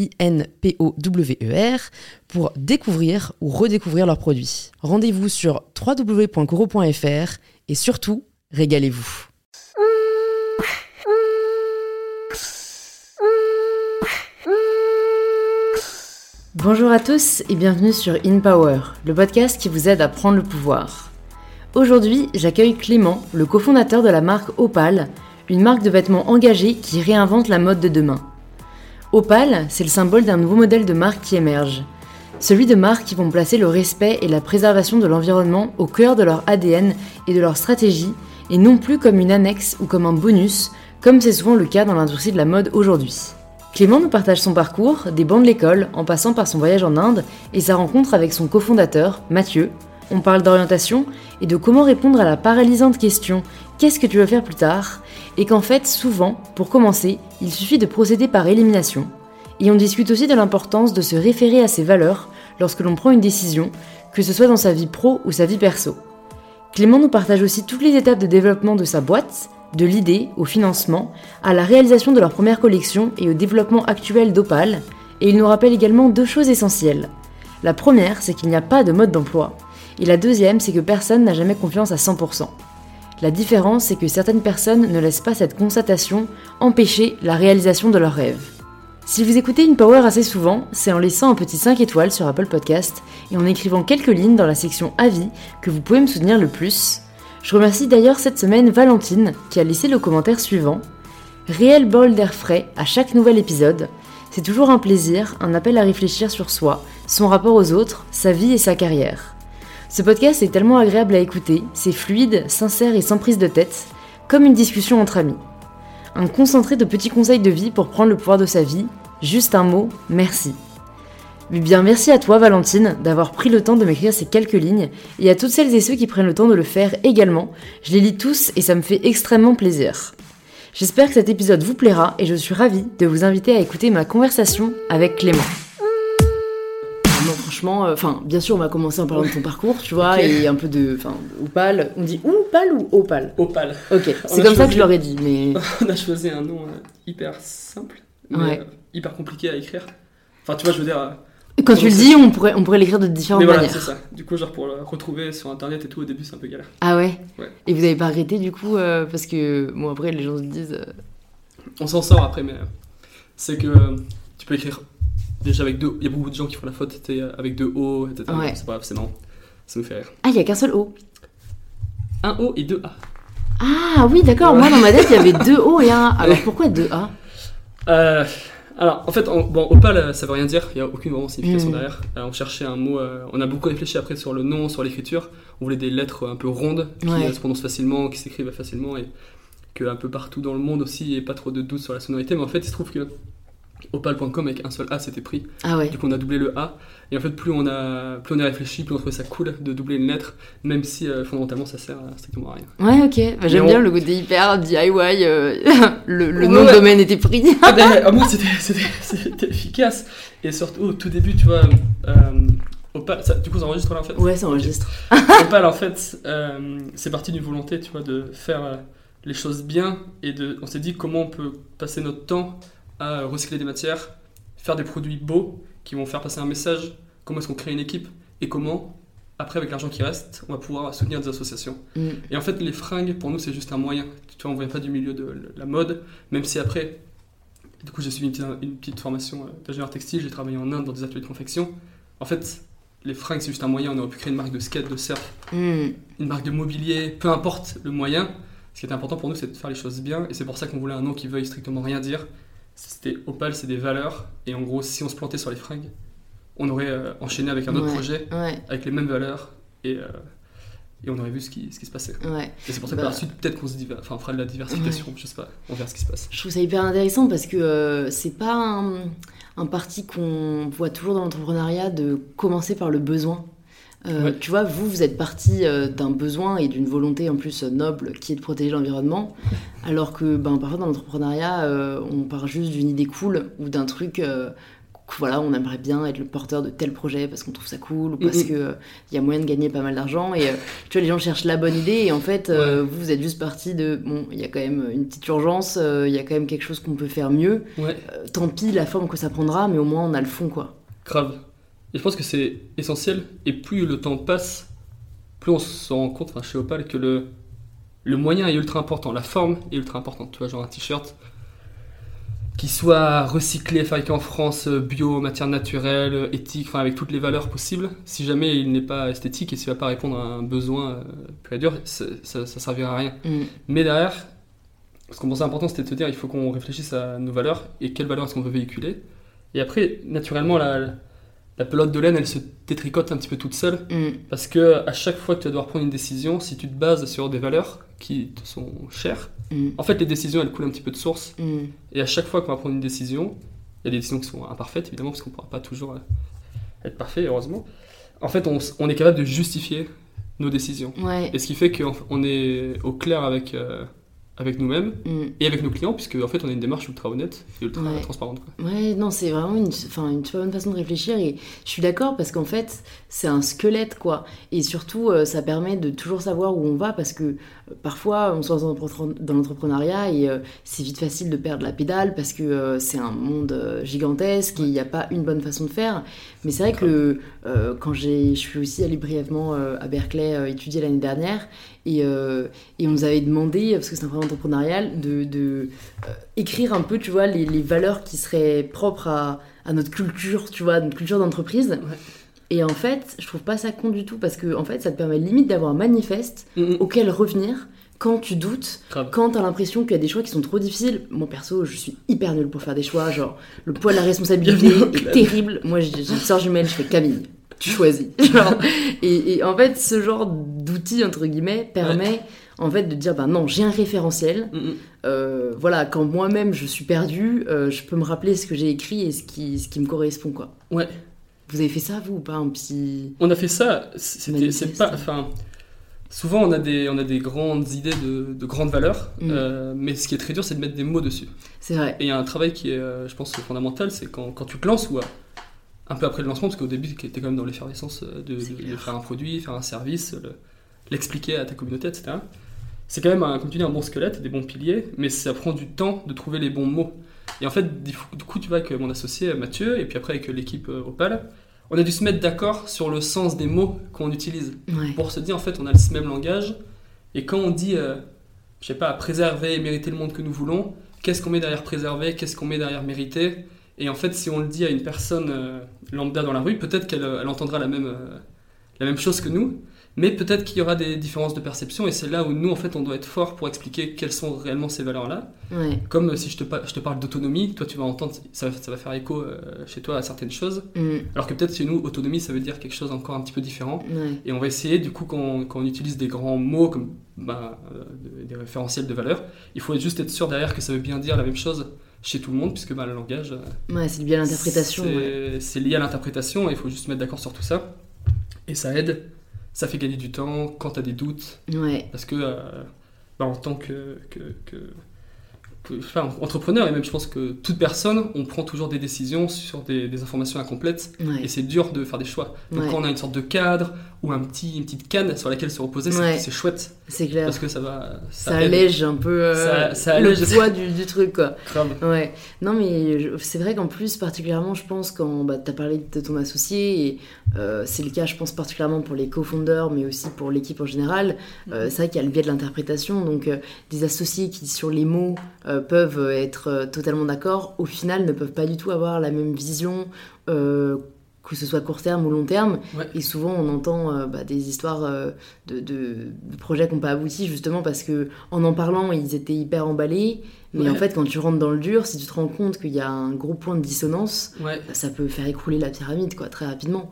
I-N-P-O-W-E-R, pour découvrir ou redécouvrir leurs produits. Rendez-vous sur www.coro.fr et surtout, régalez-vous. Bonjour à tous et bienvenue sur In Power, le podcast qui vous aide à prendre le pouvoir. Aujourd'hui, j'accueille Clément, le cofondateur de la marque Opal, une marque de vêtements engagée qui réinvente la mode de demain. Opal, c'est le symbole d'un nouveau modèle de marque qui émerge. Celui de marques qui vont placer le respect et la préservation de l'environnement au cœur de leur ADN et de leur stratégie, et non plus comme une annexe ou comme un bonus, comme c'est souvent le cas dans l'industrie de la mode aujourd'hui. Clément nous partage son parcours, des bancs de l'école, en passant par son voyage en Inde et sa rencontre avec son cofondateur, Mathieu. On parle d'orientation et de comment répondre à la paralysante question Qu'est-ce que tu veux faire plus tard? Et qu'en fait, souvent, pour commencer, il suffit de procéder par élimination. Et on discute aussi de l'importance de se référer à ses valeurs lorsque l'on prend une décision, que ce soit dans sa vie pro ou sa vie perso. Clément nous partage aussi toutes les étapes de développement de sa boîte, de l'idée au financement, à la réalisation de leur première collection et au développement actuel d'Opal, et il nous rappelle également deux choses essentielles. La première, c'est qu'il n'y a pas de mode d'emploi, et la deuxième, c'est que personne n'a jamais confiance à 100%. La différence, c'est que certaines personnes ne laissent pas cette constatation empêcher la réalisation de leurs rêves. Si vous écoutez une Power assez souvent, c'est en laissant un petit 5 étoiles sur Apple Podcast et en écrivant quelques lignes dans la section Avis que vous pouvez me soutenir le plus, je remercie d'ailleurs cette semaine Valentine qui a laissé le commentaire suivant. Réel bol d'air frais à chaque nouvel épisode. C'est toujours un plaisir, un appel à réfléchir sur soi, son rapport aux autres, sa vie et sa carrière. Ce podcast est tellement agréable à écouter, c'est fluide, sincère et sans prise de tête, comme une discussion entre amis. Un concentré de petits conseils de vie pour prendre le pouvoir de sa vie, juste un mot, merci. Mais bien merci à toi Valentine d'avoir pris le temps de m'écrire ces quelques lignes et à toutes celles et ceux qui prennent le temps de le faire également. Je les lis tous et ça me fait extrêmement plaisir. J'espère que cet épisode vous plaira et je suis ravie de vous inviter à écouter ma conversation avec Clément. Franchement, euh, enfin, bien sûr, on va commencer en parlant de ton parcours, tu vois, et un peu de, enfin, opal. On dit opal ou opal Opal. Ok, c'est a comme ça que je l'aurais dit, mais On a choisi un nom euh, hyper simple, mais Ouais. euh, hyper compliqué à écrire. Enfin, tu vois, je veux dire. quand tu le dis, on pourrait, on pourrait l'écrire de différentes mais voilà, manières. c'est ça. Du coup, genre pour le retrouver sur internet et tout, au début, c'est un peu galère. Ah ouais, Ouais. Et vous avez pas arrêté du coup euh, parce que bon après les gens se disent euh, On s'en sort après, mais c'est que tu peux écrire déjà avec deux. Il y a beaucoup de gens qui font la faute euh, avec deux O, etc. Ouais. C'est pas grave, c'est marrant. Ça nous fait rire. ah il y a qu'un seul O. Un O et deux A. Ah oui d'accord, Ouais. moi dans ma tête il y avait deux O et un A. Alors pourquoi deux A? Euh, alors, en fait, on- bon, Opal, ça veut rien dire, il n'y a aucune vraiment signification Mm. derrière. Euh, on cherchait un mot, euh, on a beaucoup réfléchi après sur le nom, sur l'écriture. On voulait des lettres un peu rondes, qui Ouais. se prononcent facilement, qui s'écrivent facilement, et que un peu partout dans le monde aussi, il n'y ait pas trop de doute sur la sonorité. Mais en fait, il se trouve que opal.com avec un seul A c'était pris. Ah ouais. Du coup, on a doublé le A. Et en fait, plus on a, plus on a réfléchi, plus on trouvait ça cool de doubler une lettre, même si euh, fondamentalement ça sert à strictement à rien. Ouais ok, bah, j'aime bien le côté hyper DIY, euh, le, le Ouais, nom de domaine était pris. Ah ben, à moi c'était, efficace et surtout au tout début tu vois euh, Opal, ça- du coup ça enregistre là en fait ouais ça enregistre. Opal en fait euh, c'est parti d'une volonté tu vois de faire les choses bien et de, on s'est dit comment on peut passer notre temps à recycler des matières faire des produits beaux qui vont faire passer un message comment est-ce qu'on crée une équipe et comment après avec l'argent qui reste on va pouvoir soutenir des associations Mm. et en fait, les fringues, pour nous, c'est juste un moyen. Tu vois, on ne vient pas du milieu de la mode, même si après, du coup, j'ai suivi une petite, une petite formation euh, d'ingénieur textile, j'ai travaillé en Inde dans des ateliers de confection. En fait, les fringues, c'est juste un moyen. On aurait pu créer une marque de skate, de surf, Hmm. une marque de mobilier, peu importe le moyen. Ce qui était important pour nous, c'est de faire les choses bien. Et c'est pour ça qu'on voulait un nom qui veuille strictement rien dire. C'était Opal, c'est des valeurs. Et en gros, si on se plantait sur les fringues, on aurait euh, enchaîné avec un autre Ouais. projet Ouais, avec les mêmes valeurs. Et, euh, et on aurait vu ce qui, ce qui se passait. ouais. Et c'est pour ça que Bah. par la suite, peut-être qu'on se diver- enfin, on fera de la diversification. Je sais pas, on verra ce qui se passe. Je trouve ça hyper intéressant parce que euh, c'est pas un, un parti qu'on voit toujours dans l'entrepreneuriat de commencer par le besoin. Euh, Ouais. Tu vois, vous, vous êtes parti euh, d'un besoin et d'une volonté en plus euh, noble qui est de protéger l'environnement, alors que ben, parfois dans l'entrepreneuriat, euh, on part juste d'une idée cool ou d'un truc. euh, voilà, on aimerait bien être le porteur de tel projet parce qu'on trouve ça cool ou parce Mhm. que il y a moyen de gagner pas mal d'argent et euh, tu vois les gens cherchent la bonne idée et en fait euh, vous vous êtes juste parti de bon il y a quand même une petite urgence euh, il y a quand même quelque chose qu'on peut faire mieux Ouais, Euh, tant pis la forme que ça prendra mais au moins on a le fond quoi grave. Et je pense que c'est essentiel. Et plus le temps passe, plus on se rend compte, enfin, chez Opal, que le, le moyen est ultra important. La forme est ultra importante. Tu vois, genre un t-shirt qui soit recyclé, fabriqué en France, euh, bio, matière naturelle, euh, éthique, enfin avec toutes les valeurs possibles. Si jamais il n'est pas esthétique et s'il ne va pas répondre à un besoin euh, pur et dur, ça ne servira à rien. Mm. Mais derrière, ce qu'on pensait important, c'était de se dire il faut qu'on réfléchisse à nos valeurs et quelles valeurs est-ce qu'on veut véhiculer. Et après, naturellement, la, la pelote de laine, elle se détricote un petit peu toute seule Mm. parce que à chaque fois que tu vas devoir prendre une décision, si tu te bases sur des valeurs qui te sont chères, Mm. en fait, les décisions, elles coulent un petit peu de source. Mm. Et à chaque fois qu'on va prendre une décision, il y a des décisions qui sont imparfaites, évidemment, parce qu'on ne pourra pas toujours euh, être parfait, heureusement. En fait, on, est capable de justifier nos décisions. ouais Et ce qui fait qu'on est au clair avec, euh, avec nous-mêmes Mm. et avec nos clients, puisque en fait on a une démarche ultra honnête et ultra Ouais. transparente. Quoi. Ouais, non, c'est vraiment une, une super bonne façon de réfléchir et je suis d'accord parce qu'en fait, c'est un squelette quoi. Et surtout, euh, ça permet de toujours savoir où on va parce que euh, parfois, on se lance dans l'entrepre- dans l'entrepreneuriat et euh, c'est vite facile de perdre la pédale parce que c'est un monde gigantesque et il n'y a pas une bonne façon de faire. Mais c'est vrai que quand je suis aussi allée brièvement à Berkeley étudier l'année dernière et, euh, et on nous avait demandé, parce que c'est un programme entrepreneurial, de, de euh, écrire un peu, tu vois, les, les valeurs qui seraient propres à, à notre culture, tu vois, notre culture d'entreprise. Et en fait, je trouve pas ça con du tout parce que en fait, ça te permet limite d'avoir un manifeste auquel revenir quand tu doutes, Grave. quand t'as l'impression qu'il y a des choix qui sont trop difficiles. Moi perso, je suis hyper nulle pour faire des choix. Genre, le poids de la responsabilité est terrible. Moi, j'ai une sœur jumelle, je fais Camille. Tu choisis. Genre, et, et en fait, ce genre d'outil entre guillemets permet en fait de dire bah non, j'ai un référentiel. Mm, mm. Euh, voilà, quand moi-même je suis perdue, euh, je peux me rappeler ce que j'ai écrit et ce qui, ce qui me correspond quoi. Ouais. Vous avez fait ça vous ou pas un petit On a fait ça, c'est pas. Enfin, souvent on a des, on a des grandes idées de, de grandes valeurs, Mm. euh, mais ce qui est très dur, c'est de mettre des mots dessus. C'est vrai. Et il y a un travail qui est, je pense, fondamental, c'est quand, quand tu te lances ou un peu après le lancement, parce qu'au début, tu étais quand même dans l'effervescence euh, de, faire un produit, faire un service, le- l'expliquer à ta communauté, etc. C'est quand même, un, comme tu dis, un bon squelette, des bons piliers, mais ça prend du temps de trouver les bons mots. Et en fait, du coup, tu vois, avec mon associé Mathieu, et puis après avec l'équipe euh, Opal, on a dû se mettre d'accord sur le sens des mots qu'on utilise Ouais. pour se dire en fait on a le même langage et quand on dit euh, je sais pas préserver et mériter le monde que nous voulons qu'est-ce qu'on met derrière préserver qu'est-ce qu'on met derrière mériter et en fait si on le dit à une personne euh, lambda dans la rue peut-être qu'elle euh, elle entendra la même euh, la même chose que nous mais peut-être qu'il y aura des différences de perception et c'est là où nous en fait on doit être fort pour expliquer quelles sont réellement ces valeurs là Ouais. comme euh, si je te, pa- je te parle d'autonomie toi tu vas entendre ça, va- ça va faire écho chez toi à certaines choses Mm. alors que peut-être chez nous autonomie ça veut dire quelque chose encore un petit peu différent Ouais. et on va essayer, du coup, quand on, quand on utilise des grands mots comme bah, de- des référentiels de valeur, il faut juste être sûr derrière que ça veut bien dire la même chose chez tout le monde, puisque bah, le langage, euh, Ouais, c'est lié à l'interprétation. c'est ouais. lié à l'interprétation, et il faut juste se mettre d'accord sur tout ça. Et ça aide, ça fait gagner du temps quand tu as des doutes, Ouais. parce que euh, bah, en tant que, que, que- que- enfin, entrepreneur, et même je pense que toute personne, on prend toujours des décisions sur des, des informations incomplètes. Ouais. Et c'est dur de faire des choix. Donc quand on a une sorte de cadre ou un petit, une petite canne sur laquelle se reposer, c'est Ouais. c'est chouette. C'est clair. Parce que ça va... Ça, allège un peu euh, Ça- ça le allège. poids du, du truc, quoi. Ouais. Non, mais c'est vrai qu'en plus, particulièrement, je pense, quand bah, tu as parlé de ton associé, et euh, c'est le cas, je pense, particulièrement pour les co-founders, mais aussi pour l'équipe en général, euh, c'est vrai qu'il y a le biais de l'interprétation. Donc, des associés qui, sur les mots, peuvent être totalement d'accord, au final, ne peuvent pas du tout avoir la même vision. euh, que ce soit court terme ou long terme. Ouais. Et souvent, on entend euh, bah, des histoires euh, de, de- de projets qui n'ont pas abouti, justement parce que en en parlant, ils étaient hyper emballés. Mais Ouais. en fait, quand tu rentres dans le dur, si tu te rends compte qu'il y a un gros point de dissonance, Ouais, ça peut faire écrouler la pyramide, quoi, très rapidement.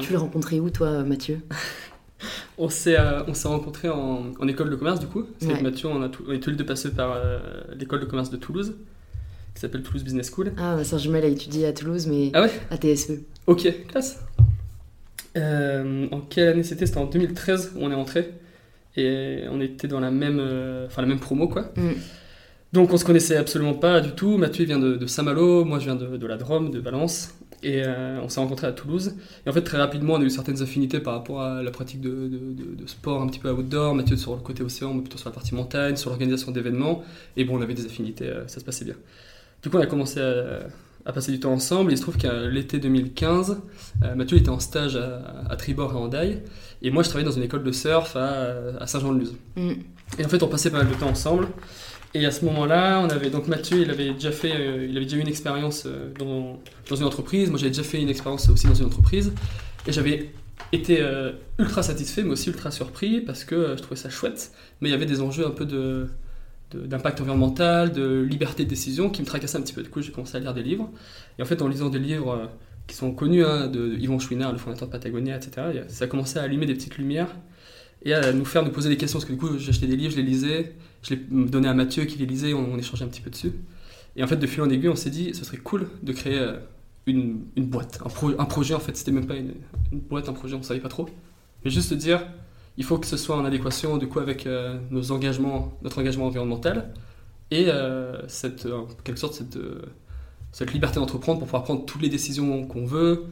Tu l'as rencontré où, toi, Mathieu? On s'est euh, rencontrés en, en école de commerce, du coup. Avec Mathieu, on, a tout- on est tous les deux passés par euh, l'école de commerce de Toulouse, qui s'appelle Toulouse Business School. Ah, ma soeur jumelle a étudié à Toulouse, mais Ah à TSE. Ok, classe. Euh, en quelle année c'était? C'était en 2013 où on est rentré. Et on était dans la même, euh, enfin, la même promo, quoi. Mm. Donc on se connaissait absolument pas du tout. Mathieu vient de, de Saint-Malo, moi je viens de, de la Drôme, de Valence. Et euh, on s'est rencontrés à Toulouse. Et en fait, très rapidement, on a eu certaines affinités par rapport à la pratique de, de- sport un petit peu outdoor. Mathieu sur le côté océan, moi plutôt sur la partie montagne, sur l'organisation d'événements. Et bon, on avait des affinités, ça se passait bien. Du coup, on a commencé à, à passer du temps ensemble. Il se trouve qu'à l'été 2015, euh, Mathieu était en stage à, à Tribord à Hendaye. Et moi, je travaillais dans une école de surf à, à Saint-Jean-de-Luz. Mm. Et en fait, on passait pas mal de temps ensemble. Et à ce moment-là, on avait donc Mathieu, il avait déjà fait, euh, il avait déjà eu une expérience euh, dans, dans une entreprise. Moi, j'avais déjà fait une expérience aussi dans une entreprise. Et j'avais été euh, ultra satisfait, mais aussi ultra surpris parce que je trouvais ça chouette. Mais il y avait des enjeux un peu de- d'impact environnemental, de liberté de décision qui me tracassaient un petit peu. Du coup, j'ai commencé à lire des livres. Et en fait, en lisant des livres euh, qui sont connus, hein, de Yvon Chouinard, le fondateur de Patagonia, etc., et, ça a commencé à allumer des petites lumières et à nous faire nous poser des questions. Parce que du coup, j'achetais des livres, je les lisais, je les donnais à Mathieu qui les lisait, on, échangeait un petit peu dessus. Et en fait, de fil en aiguille, on s'est dit, ce serait cool de créer euh, une, boîte, un, pro- un projet. En fait, c'était même pas une, boîte, un projet, on savait pas trop. Mais juste dire, il faut que ce soit en adéquation du coup avec euh, nos engagements, notre engagement environnemental et euh, cette, euh, en quelque sorte cette, cette liberté d'entreprendre pour pouvoir prendre toutes les décisions qu'on veut,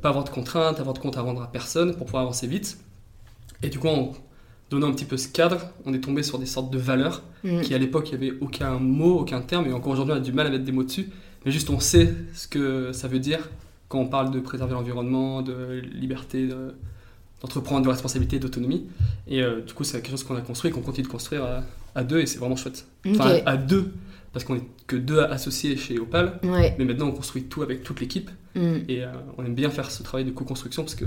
pas avoir de contraintes, avoir de compte à rendre à personne pour pouvoir avancer vite. Et du coup, en donnant un petit peu ce cadre, on est tombé sur des sortes de valeurs Mm. qui à l'époque il n'y avait aucun mot, aucun terme, et encore aujourd'hui on a du mal à mettre des mots dessus, mais juste on sait ce que ça veut dire quand on parle de préserver l'environnement, de liberté, de- d'entreprendre, de responsabilité, d'autonomie. Et euh, du coup c'est quelque chose qu'on a construit et qu'on continue de construire à, à deux, et c'est vraiment chouette. Enfin à, à deux, parce qu'on est que deux associés chez Opal, Ouais. mais maintenant on construit tout avec toute l'équipe, Mm. et euh, on aime bien faire ce travail de co-construction parce que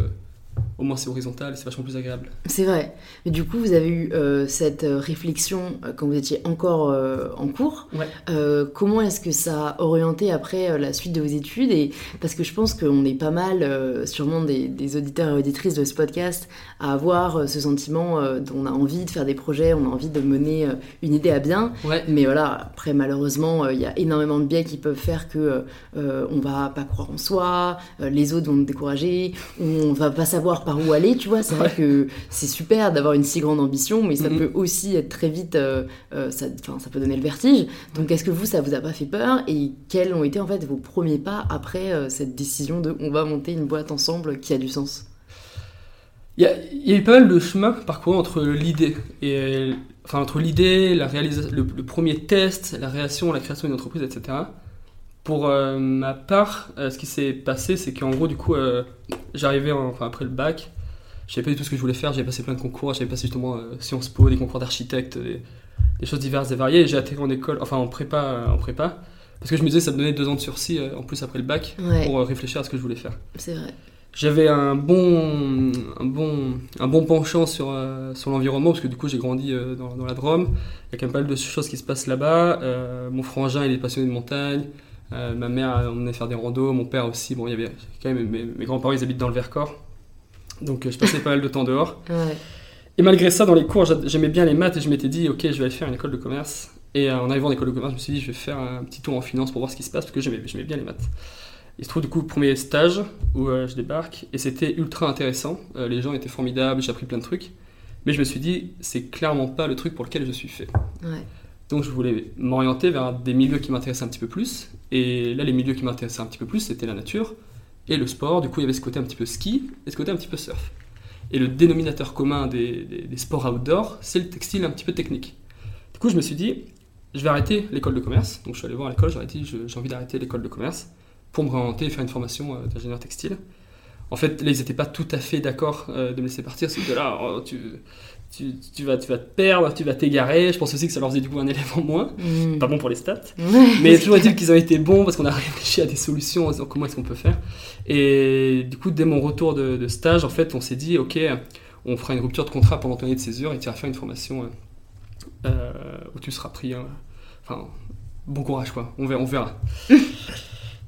au moins c'est horizontal et c'est vachement plus agréable. C'est vrai. Mais du coup, vous avez eu euh, cette euh, réflexion euh, quand vous étiez encore euh, en cours. Ouais. Euh, comment est-ce que ça a orienté après la suite de vos études? Et Parce que je pense qu'on est pas mal, sûrement des, des auditeurs et auditrices de ce podcast, à avoir ce sentiment on a envie de faire des projets, on a envie de mener une idée à bien. Ouais, Mais voilà, après malheureusement, il y a énormément de biais qui peuvent faire que on va pas croire en soi, les autres vont nous décourager, on va pas savoir par où aller, tu vois. C'est vrai que c'est super d'avoir une si grande ambition, mais ça Mhm. peut aussi être très vite, euh, euh, ça, peut donner le vertige. Donc est-ce que vous, ça vous a pas fait peur et quels ont été en fait vos premiers pas après euh, cette décision de on va monter une boîte ensemble qui a du sens? Il y, a, il y a eu pas mal de chemin parcouru entre l'idée et enfin entre l'idée, la réalisation, le, le premier test, la réaction, la création d'une entreprise, etc. Pour euh, ma part, euh, ce qui s'est passé, c'est qu'en gros, du coup, euh, j'arrivais en- enfin, après le bac, je savais pas du tout ce que je voulais faire, j'avais passé plein de concours, j'avais passé justement Sciences Po, des concours d'architecte, des, des choses diverses et variées, et j'ai atterri en école, enfin en prépa, en prépa, parce que je me disais ça me donnait deux ans de sursis en plus après le bac Ouais, pour réfléchir à ce que je voulais faire. c'est vrai. J'avais un bon, un bon, un bon penchant sur, euh, sur l'environnement, parce que du coup j'ai grandi euh, dans, dans la Drôme. Il y a quand même pas mal de choses qui se passent là-bas. Euh, mon frangin il est passionné de montagne. Euh, ma mère emmenait faire des randos, mon père aussi. Bon, il y avait quand même mes, mes grands-parents ils habitent dans le Vercors. Donc euh, je passais pas mal de temps dehors. Ouais. Et malgré ça, dans les cours, j'a- j'aimais bien les maths et je m'étais dit, ok, je vais aller faire une école de commerce. Et euh, en arrivant en école de commerce, je me suis dit, je vais faire un petit tour en finance pour voir ce qui se passe, parce que j'aimais bien les maths. Il se trouve du coup le premier stage où je débarque, et c'était ultra intéressant. Les gens étaient formidables, j'ai appris plein de trucs. Mais je me suis dit, c'est clairement pas le truc pour lequel je suis fait. Ouais. Donc je voulais m'orienter vers des milieux qui m'intéressaient un petit peu plus. Et là, les milieux qui m'intéressaient un petit peu plus, c'était la nature et le sport. Du coup, il y avait ce côté un petit peu ski et ce côté un petit peu surf. Et le dénominateur commun des, sports outdoor, c'est le textile un petit peu technique. Du coup, je me suis dit, je vais arrêter l'école de commerce. Donc je suis allé voir l'école, j'aurais dit, j'ai envie d'arrêter l'école de commerce pour me réorienter et faire une formation euh, d'ingénieur textile. en fait, là, ils n'étaient pas tout à fait d'accord de me laisser partir. C'est que là, oh, tu, tu, tu, vas, tu vas te perdre, tu vas t'égarer. Je pense aussi que ça leur faisait du coup un élève en moins. Mm. Pas bon pour les stats. Mais toujours dire qu'ils ont été bons parce qu'on a réfléchi à des solutions en disant comment est-ce qu'on peut faire. Et du coup, dès mon retour de, de stage, en fait, on s'est dit, ok, on fera une rupture de contrat pendant ton année de césure et tu vas faire une formation euh, où tu seras pris. hein. Enfin, bon courage quoi, on verra. On verra.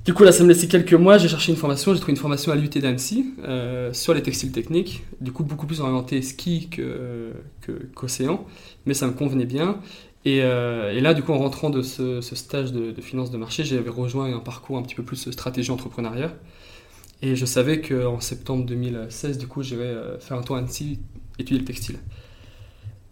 Du coup, là, ça me laissait quelques mois. J'ai cherché une formation. J'ai trouvé une formation à l'UT d'Annecy euh, sur les textiles techniques. Du coup, beaucoup plus orienté ski que, que, qu'océan. Mais ça me convenait bien. Et, euh, et, là, du coup, en rentrant de ce, stage de, de, finance de marché, j'avais rejoint un parcours un petit peu plus stratégie entrepreneuriat. Et je savais qu'en septembre 2016, du coup, j'irais faire un tour à Annecy, étudier le textile.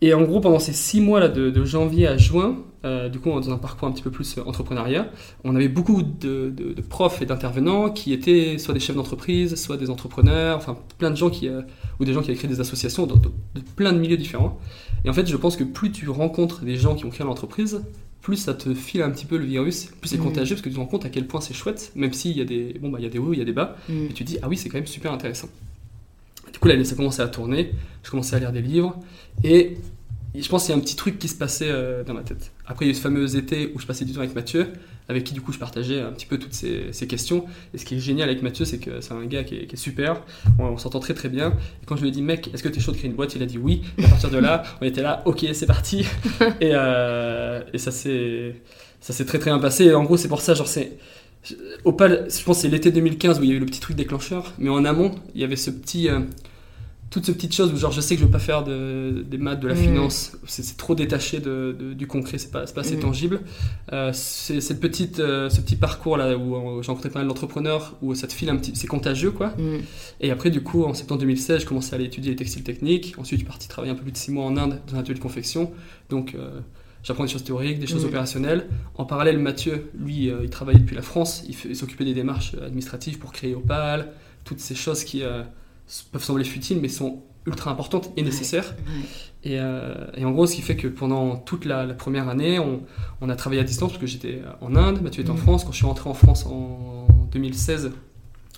Et en gros, pendant ces six mois là, de, de janvier à juin, euh, du coup, dans un parcours un petit peu plus entrepreneuriat, on avait beaucoup de, de, de profs et d'intervenants qui étaient soit des chefs d'entreprise, soit des entrepreneurs, enfin plein de gens qui, euh, ou des gens qui avaient créé des associations de, plein de milieux différents. Et en fait, je pense que plus tu rencontres des gens qui ont créé l'entreprise, plus ça te file un petit peu le virus, plus c'est mmh. contagieux parce que tu te rends compte à quel point c'est chouette, même s'il y a des, bon, bah, il y a des hauts, il y a des bas, mmh. et tu te dis, ah oui, c'est quand même super intéressant. Du coup, là, ça commençait à tourner, je commençais à lire des livres, et je pense qu'il y a un petit truc qui se passait euh, dans ma tête. Après, il y a eu ce fameux été où je passais du temps avec Mathieu, avec qui du coup je partageais un petit peu toutes ces, ces questions. Et ce qui est génial avec Mathieu, c'est que c'est un gars qui est, qui est super, on, on s'entend très très bien. Et quand je lui ai dit, mec, est-ce que tu es chaud de créer une boîte? Il a dit oui. Et à partir de là, on était là, ok, c'est parti. et, euh, et ça s'est très très bien passé. Et en gros, c'est pour ça, genre, c'est. Opal, je pense que c'est l'été 2015 où il y a eu le petit truc déclencheur, mais en amont, il y avait ce petit. Euh, toutes ces petites choses où genre je sais que je veux pas faire de, des maths, de la mmh. finance, c'est trop détaché de, de, du concret, c'est pas, pas assez mmh. tangible. Euh, c'est cette petite, euh, ce petit parcours là où euh, j'ai rencontré pas mal d'entrepreneurs, où ça te file un petit, c'est contagieux quoi. Mmh. Et après du coup en septembre 2016, je commençais à aller étudier les textiles techniques. Ensuite je suis parti travailler un peu plus de 6 mois en Inde dans un atelier de confection. Donc euh, j'apprends des choses théoriques, des choses opérationnelles. En parallèle Mathieu, lui, euh, il travaillait depuis la France, il s'occupait des démarches administratives pour créer Opal, toutes ces choses qui peuvent sembler futiles, mais sont ultra importantes et nécessaires. Ouais, ouais. Et, euh, et, en gros, ce qui fait que pendant toute la, la première année, on, on, a travaillé à distance parce que j'étais en Inde, Mathieu était mmh. en France. Quand je suis rentré en France en 2016,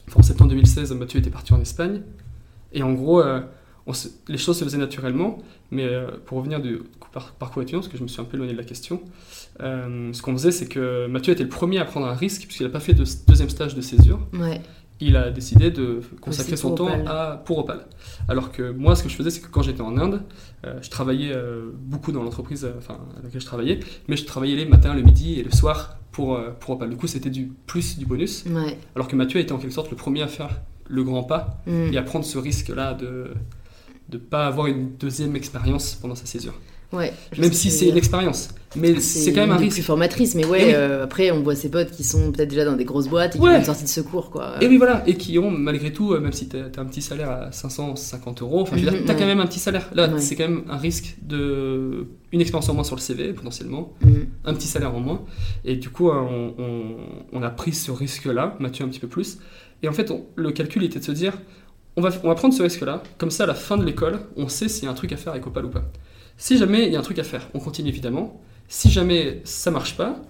enfin en septembre 2016, Mathieu était parti en Espagne. Et en gros, euh, se, les choses se faisaient naturellement. Mais euh, pour revenir du par, parcours étudiant, parce que je me suis un peu éloigné de la question, euh, ce qu'on faisait, c'est que Mathieu était le premier à prendre un risque puisqu'il n'a pas fait de deuxième stage de césure. Ouais il a décidé de consacrer son temps à, pour Opal. Alors que moi, ce que je faisais, c'est que quand j'étais en Inde, euh, je travaillais beaucoup dans l'entreprise enfin, à laquelle je travaillais, mais je travaillais les matins, le midi et le soir pour, pour Opal. Du coup, c'était du plus du bonus. Ouais. Alors que Mathieu était en quelque sorte le premier à faire le grand pas mm. et à prendre ce risque-là de ne pas avoir une deuxième expérience pendant sa césure. Ouais, même si c'est une expérience. Mais c'est quand même un risque. plus formatrice, mais ouais, oui. euh, après on voit ses potes qui sont peut-être déjà dans des grosses boîtes et qui ouais. ont une sortie de secours, quoi. Et oui, voilà, et qui ont malgré tout, euh, même si t'as as un petit salaire à 550 euros, enfin, je veux dire, t'as ouais. quand même un petit salaire. Là, c'est quand même un risque de. Une expérience en moins sur le CV, potentiellement, Mm. un petit salaire en moins. Et du coup, euh, on, on, on a pris ce risque-là, Mathieu un petit peu plus. Et en fait, on- le calcul était de se dire on va, on va prendre ce risque-là, comme ça, à la fin de l'école, on sait s'il y a un truc à faire avec Opal ou pas. Si jamais il y a un truc à faire, on continue évidemment. Si jamais ça marche pas,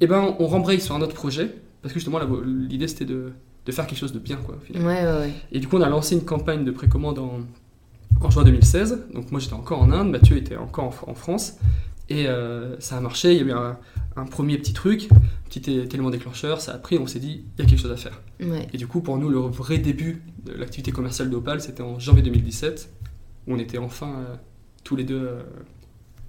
eh ben on rembraye sur un autre projet parce que justement l'idée c'était de, de faire quelque chose de bien quoi. Ouais, ouais, ouais. Et du coup on a lancé une campagne de précommande en, en juin 2016. Donc moi j'étais encore en Inde, Mathieu était encore en, en France et euh, ça a marché. Il y a eu un, un premier petit truc, petit élément déclencheur, ça a pris. On s'est dit il y a quelque chose à faire. Ouais. Et du coup pour nous le vrai début de l'activité commerciale d'Opal c'était en janvier 2017 où on était enfin euh, tous les deux euh,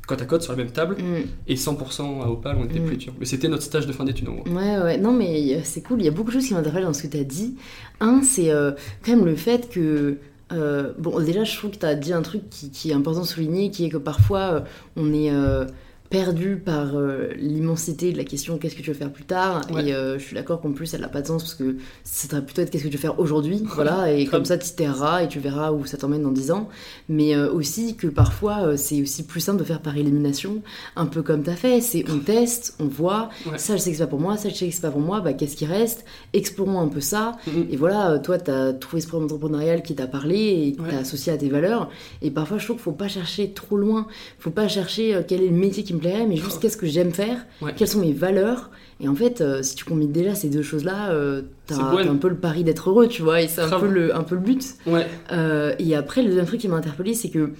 côte à côte sur la même table Mm. et 100% à Opal on était Mm. plus dur. Mais c'était notre stage de fin d'études en gros. Ouais, ouais, non, mais c'est cool. Il y a beaucoup de choses qui m'interpellent dans ce que tu as dit. Un, c'est euh, quand même le fait que. Euh, bon, déjà, je trouve que tu as dit un truc qui, est important de souligner, qui est que parfois, euh, on est euh, perdu par euh, l'immensité de la question qu'est-ce que tu veux faire plus tard? Ouais. Et euh, je suis d'accord qu'en plus, elle n'a pas de sens parce que ça devrait plutôt être qu'est-ce que tu veux faire aujourd'hui? voilà, et comme ça, tu t'erras et tu verras où ça t'emmène dans 10 ans. Mais euh, aussi que parfois, c'est aussi plus simple de faire par élimination, un peu comme tu as fait. C'est on teste, on voit, Ouais. ça, je sais que c'est pas pour moi, ça, je sais que c'est pas pour moi, bah qu'est-ce qui reste? Explorons un peu ça. Mhm. Et voilà, toi, tu as trouvé ce programme entrepreneurial qui t'a parlé et qui Ouais. t'a associé à tes valeurs. Et parfois, je trouve qu'il faut pas chercher trop loin. faut pas chercher quel est le métier qui me plairait, mais juste qu'est-ce que j'aime faire, Ouais. quelles sont mes valeurs. Et en fait, euh, si tu combines déjà ces deux choses-là, euh, t'as un peu le pari d'être heureux, tu vois, et c'est un peu, le, un peu le but. Ouais, Euh, et après, le deuxième truc qui m'a interpellé, c'est que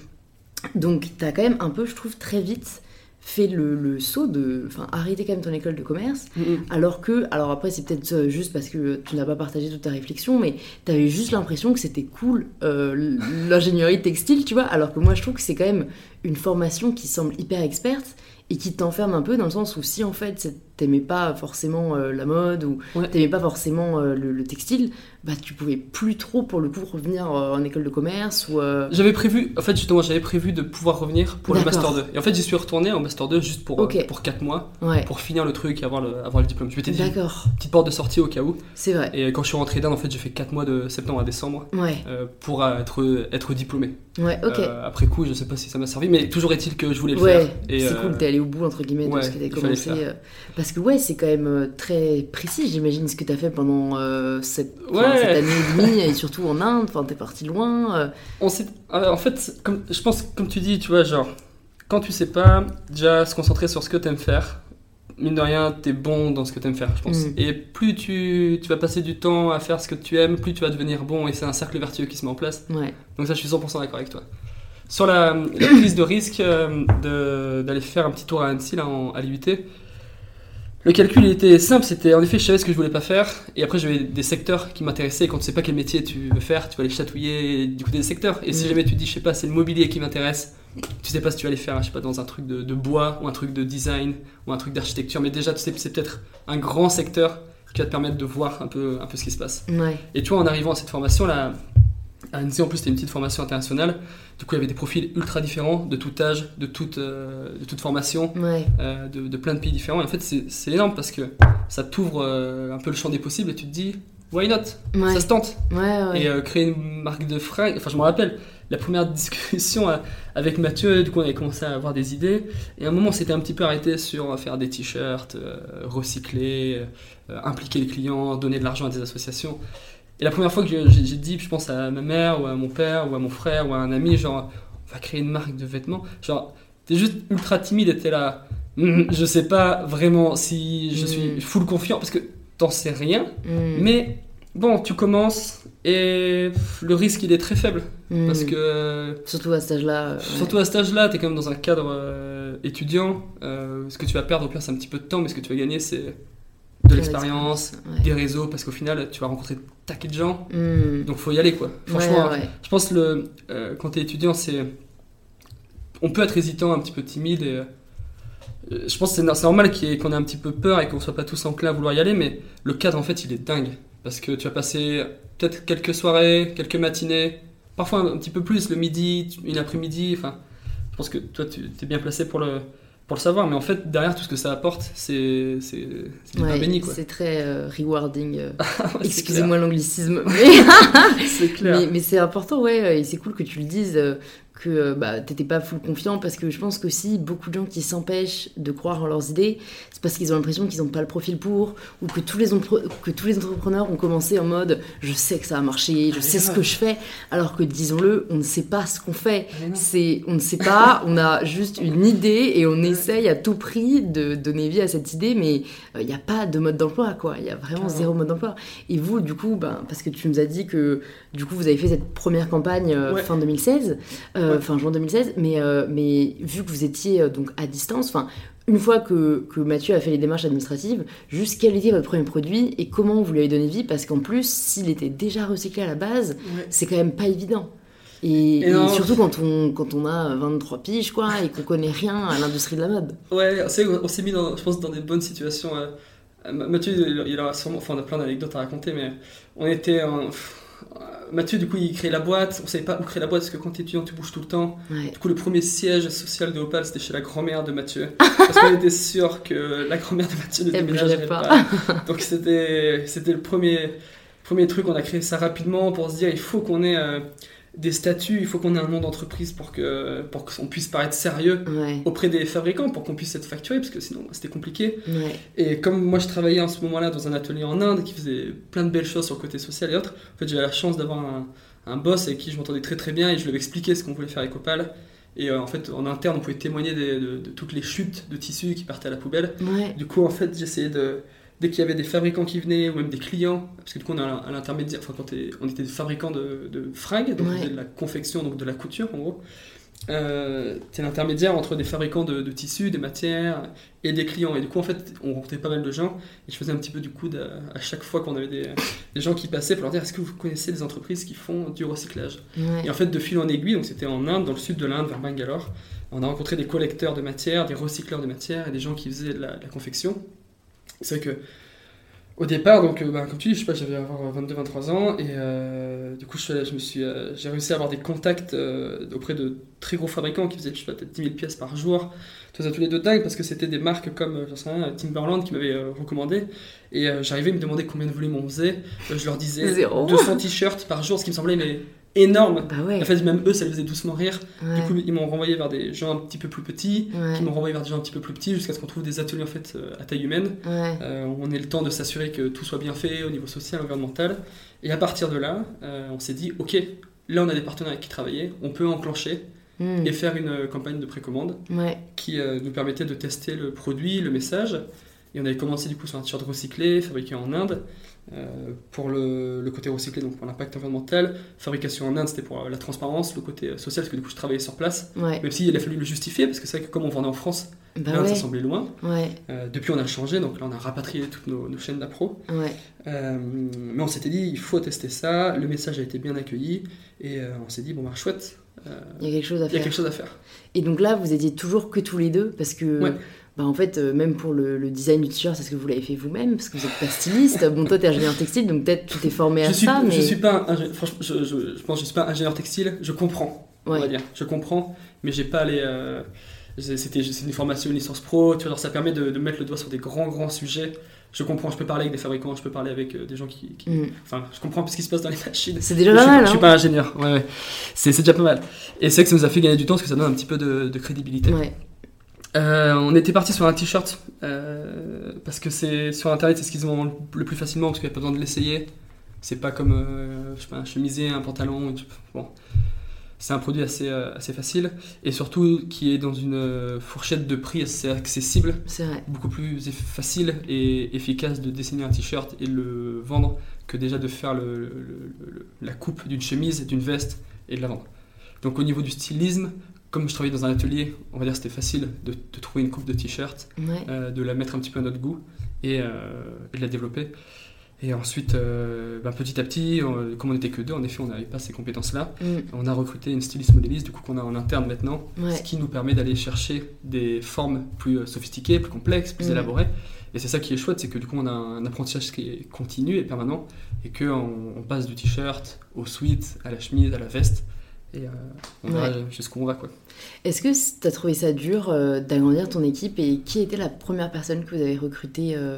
donc t'as quand même un peu, je trouve, très vite fait le, le saut de, enfin, arrêter quand même ton école de commerce, Mhm. alors que, alors après c'est peut-être euh, juste parce que tu n'as pas partagé toute ta réflexion, mais t'avais juste l'impression que c'était cool l'ingénierie textile, tu vois, alors que moi je trouve que c'est quand même une formation qui semble hyper experte et qui t'enferme un peu dans le sens où si en fait c'est- t'aimais pas forcément euh, la mode ou Ouais. t'aimais pas forcément euh, le, le textile, bah tu pouvais plus trop pour le coup revenir euh, en école de commerce ou... J'avais prévu, en fait, justement, j'avais prévu de pouvoir revenir pour le. Master 2. Et en fait, j'y suis retourné en Master 2 juste pour, pour 4 mois, Ouais, pour finir le truc et avoir le, avoir le diplôme. Je m'étais dit, petite porte de sortie au cas où. c'est vrai. Et quand je suis rentré d'Inde, en fait, j'ai fait 4 mois de septembre à décembre Ouais, pour être, être diplômé. ouais, ok. Après coup, je sais pas si ça m'a servi, mais toujours est-il que je voulais le faire. Et, c'est cool, t'es allé au bout entre guillemets de ce que fallait commencé. euh, parce que ouais, c'est quand même euh, très précis, j'imagine, ce que t'as fait pendant euh, cette, enfin, Ouais. cette année et demie, et surtout en Inde, enfin t'es parti loin. euh, On sait- euh, en fait, comme, je pense, comme tu dis, tu vois, genre, quand tu sais pas, déjà se concentrer sur ce que t'aimes faire, mine de rien, t'es bon dans ce que t'aimes faire, je pense. Mm. Et plus tu, tu vas passer du temps à faire ce que tu aimes, plus tu vas devenir bon, et c'est un cercle vertueux qui se met en place. ouais, Donc ça, je suis 100% d'accord avec toi. Sur la, la prise de risque euh, d'aller faire un petit tour à Annecy, là, en, à l'IUT, le calcul il était simple, c'était en effet, je savais ce que je voulais pas faire, et après j'avais des secteurs qui m'intéressaient, et quand tu sais pas quel métier tu veux faire, tu vas aller chatouiller du côté des secteurs, et si Mm. jamais tu te dis, je sais pas, c'est le mobilier qui m'intéresse, tu sais pas si tu vas aller faire, je sais pas, dans un truc de, de bois, ou un truc de design, ou un truc d'architecture, mais déjà tu sais c'est peut-être un grand secteur qui va te permettre de voir un peu, un peu ce qui se passe. ouais, Et tu vois, en arrivant à cette formation, là, à Annecy, en plus, c'était une petite formation internationale. Du coup, il y avait des profils ultra différents, de tout âge, de toute, euh, de toute formation, ouais, euh, de, de plein de pays différents. Et en fait, c'est énorme parce que ça t'ouvre euh, un peu le champ des possibles et tu te dis, why not? Ouais, Ça se tente. ouais. Et créer une marque de fringues. Enfin, je me rappelle, la première discussion avec Mathieu, du coup, on avait commencé à avoir des idées. Et à un moment, on s'était un petit peu arrêté sur faire des t-shirts, recycler, impliquer les clients, donner de l'argent à des associations. Et la première fois que j'ai dit, je pense à ma mère, ou à mon père, ou à mon frère, ou à un ami, genre, on va créer une marque de vêtements. Genre, t'es juste ultra timide et t'es là. Hum, je sais pas vraiment si je Mm. suis full confiant, parce que t'en sais rien. Mm, Mais bon, tu commences et le risque il est très faible mm. parce que Surtout à cet âge-là. ouais. surtout à cet âge-là, tu es quand même dans un cadre euh, étudiant. euh, ce que tu vas perdre au pire, c'est un petit peu de temps, mais ce que tu vas gagner, c'est de l'expérience, Ouais. des réseaux, parce qu'au final, tu vas rencontrer des taquets de gens. Mm. Donc faut y aller quoi. Franchement, ouais, ouais. je pense que le, euh, quand tu es étudiant, c'est on peut être hésitant, un petit peu timide et euh, je pense que c'est no- c'est normal ait- qu'on ait un petit peu peur et qu'on soit pas tous enclins à vouloir y aller, mais le cadre en fait il est dingue parce que tu vas passer peut-être quelques soirées, quelques matinées, parfois un, un petit peu plus le midi, une après-midi. Enfin, je pense que toi tu es bien placé pour le pour le savoir, mais en fait derrière tout ce que ça apporte, c'est c'est c'est du pain Ouais, béni quoi. c'est très euh, rewarding. euh, Ouais, c'est Excusez-moi l'anglicisme, mais, clair. c'est clair. mais, mais c'est important, ouais, et c'est cool que tu le dises, euh, que euh, bah, t'étais pas full confiant, parce que je pense que si beaucoup de gens qui s'empêchent de croire en leurs idées, c'est parce qu'ils ont l'impression qu'ils n'ont pas le profil pour, ou que tous, les que tous les entrepreneurs ont commencé en mode je sais que ça va marcher, je sais ce que je fais, alors que disons-le, on ne sait pas ce qu'on fait. C'est, on ne sait pas, on a juste une idée et on essaye à tout prix de donner vie à cette idée, mais il n'y a pas de mode d'emploi, quoi. Il y a vraiment zéro mode d'emploi. Et vous, du coup, ben, parce que tu nous as dit que du coup vous avez fait cette première campagne euh, Ouais. fin 2016, euh, Ouais. Fin juin 2016, mais, euh, mais vu que vous étiez euh, donc à distance, enfin. Une fois que, que Mathieu a fait les démarches administratives, juste quel était votre premier produit et comment vous lui avez donné vie? Parce qu'en plus, s'il était déjà recyclé à la base, Ouais. c'est quand même pas évident. Et, Et et non. surtout quand on, quand on a 23 piges, quoi, et qu'on connaît rien à l'industrie de la mode. Ouais, on s'est mis, dans, je pense, dans des bonnes situations. euh. Euh, Mathieu, il, aura sûrement, enfin, on a plein d'anecdotes à raconter, mais on était en- euh, Mathieu, du coup, il crée la boîte. On savait pas où créer la boîte parce que quand t'es étudiant, tu bouges tout le temps. Ouais. Du coup, le premier siège social de Opal, c'était chez la grand-mère de Mathieu. Parce qu'on était sûr que la grand-mère de Mathieu ne déménagerait pas. pas. Donc, c'était c'était le premier, premier truc. On a créé ça rapidement pour se dire il faut qu'on ait euh, des statuts, il faut qu'on ait un nom d'entreprise pour que pour qu'on puisse paraître sérieux Ouais. auprès des fabricants pour qu'on puisse être facturé parce que sinon c'était compliqué. Ouais. Et comme moi je travaillais en ce moment-là dans un atelier en Inde qui faisait plein de belles choses sur le côté social et autres, en fait j'avais la chance d'avoir un, un boss avec qui je m'entendais très très bien et je lui avais expliqué ce qu'on voulait faire avec Opal. Et euh, en fait, en interne, on pouvait témoigner des- de, de toutes les chutes de tissus qui partaient à la poubelle. Ouais. Du coup, en fait, j'essayais de. Dès qu'il y avait des fabricants qui venaient, ou même des clients, parce que du coup, on a à l'intermédiaire, enfin, quand on était des fabricants de, de fringues, donc on Ouais. de la confection, donc de la couture en gros. Euh, t'es l'intermédiaire entre des fabricants de, de tissus, des matières et des clients. Et du coup, en fait, on rencontrait pas mal de gens. Et je faisais un petit peu du coup de- à chaque fois qu'on avait des, des gens qui passaient pour leur dire est-ce que vous connaissez des entreprises qui font du recyclage? Ouais. et en fait, de fil en aiguille, donc c'était en Inde, dans le sud de l'Inde, vers Bangalore, on a rencontré des collecteurs de matière, des recycleurs de matière et des gens qui faisaient de la, de la confection. C'est vrai que au départ, donc, euh, bah, comme tu dis, je sais pas, j'avais avoir 22-23 ans et euh, du coup, je, suis allé- je me suis, euh, j'ai réussi à avoir des contacts euh, auprès de très gros fabricants qui faisaient, je sais pas, peut-être 10 000 pièces par jour. Tout ça, tous les deux dingues parce que c'était des marques comme, euh, j'en sais rien, Timberland qui m'avaient euh, recommandé. Et euh, j'arrivais, ils me demandaient combien de volume on faisait. Euh, je leur disais Zéro. 200 t-shirts par jour, ce qui me semblait mais énorme. Bah ouais. En fait, même eux, ça les faisait doucement rire. ouais. Du coup, ils m'ont renvoyé vers des gens un petit peu plus petits, ouais. qui m'ont renvoyé vers des gens un petit peu plus petits, jusqu'à ce qu'on trouve des ateliers en fait euh, à taille humaine. Euh, on ait le temps de s'assurer que tout soit bien fait au niveau social, environnemental. Et à partir de là, euh, on s'est dit, ok, là on a des partenaires avec qui travailler, on peut enclencher Hmm. et faire une campagne de précommande qui euh, nous permettait de tester le produit, le message. Et on avait commencé du coup sur un t-shirt recyclé, fabriqué en Inde, euh, pour le, le côté recyclé, donc pour l'impact environnemental. Fabrication en Inde, c'était pour euh, la transparence, le côté euh, social, parce que du coup je travaillais sur place. Ouais. Même s'il a fallu le justifier, parce que c'est vrai que comme on vendait en France, Bah l'Inde ouais. ça semblait loin. Ouais. Euh, depuis on a changé, donc là on a rapatrié toutes nos, nos chaînes d'appro. Euh, mais on s'était dit, il faut tester ça, le message a été bien accueilli, et on s'est dit, bon bah chouette, Il y a quelque chose à il y a faire. quelque chose à faire. Et donc là, vous étiez toujours que tous les deux parce que. Bah en fait, euh, même pour le, le design du t-shirt, est-ce que vous l'avez fait vous-même Parce que vous êtes pas styliste. bon, toi, t'es ingénieur textile, donc peut-être tu t'es formé à Je suis, ça, mais. je suis pas un franchement, je, je- je pense que je suis pas ingénieur textile, je comprends, on va dire, je comprends, mais j'ai pas les... euh, c'était c'est une formation, une licence pro, tu vois, genre, ça permet de, de mettre le doigt sur des grands, grands sujets. Je comprends, je peux parler avec des fabricants, je peux parler avec euh, des gens qui... qui- Hmm. Enfin, je comprends ce qui se passe dans les machines. C'est déjà je pas mal, je suis hein pas ingénieur, ouais, ouais. C'est déjà pas mal. Et c'est que ça nous a fait gagner du temps parce que ça donne un petit peu de, de crédibilité. Ouais. Euh, on était parti sur un t-shirt euh, parce que c'est sur internet c'est ce qu'ils ont le plus facilement parce qu'il n'y a pas besoin de l'essayer. C'est pas comme euh, je sais pas, un chemisier, un pantalon. Bon, c'est un produit assez, assez facile et surtout qui est dans une fourchette de prix assez accessible, C'est vrai. beaucoup plus facile et efficace de dessiner un t-shirt et de le vendre que déjà de faire le- le- le- le- la coupe d'une chemise, d'une veste et de la vendre. Donc au niveau du stylisme, comme je travaillais dans un atelier, on va dire c'était facile de, de trouver une coupe de t-shirt, Ouais. euh, de la mettre un petit peu à notre goût et, euh, et de la développer. Et ensuite, euh, ben, petit à petit, on- comme on n'était que deux, en effet, on n'avait pas ces compétences-là. Hmm. On a recruté une styliste modéliste, du coup, qu'on a en interne maintenant, Ouais. ce qui nous permet d'aller chercher des formes plus sophistiquées, plus complexes, plus Mhm. élaborées. Et c'est ça qui est chouette, c'est que du coup, on a un apprentissage qui est continu et permanent, et qu'on on passe du t-shirt au sweat, à la chemise, à la veste, et euh, on verra jusqu'où on va, quoi. Est-ce que tu as trouvé ça dur euh, d'agrandir ton équipe et qui était la première personne que vous avez recrutée euh,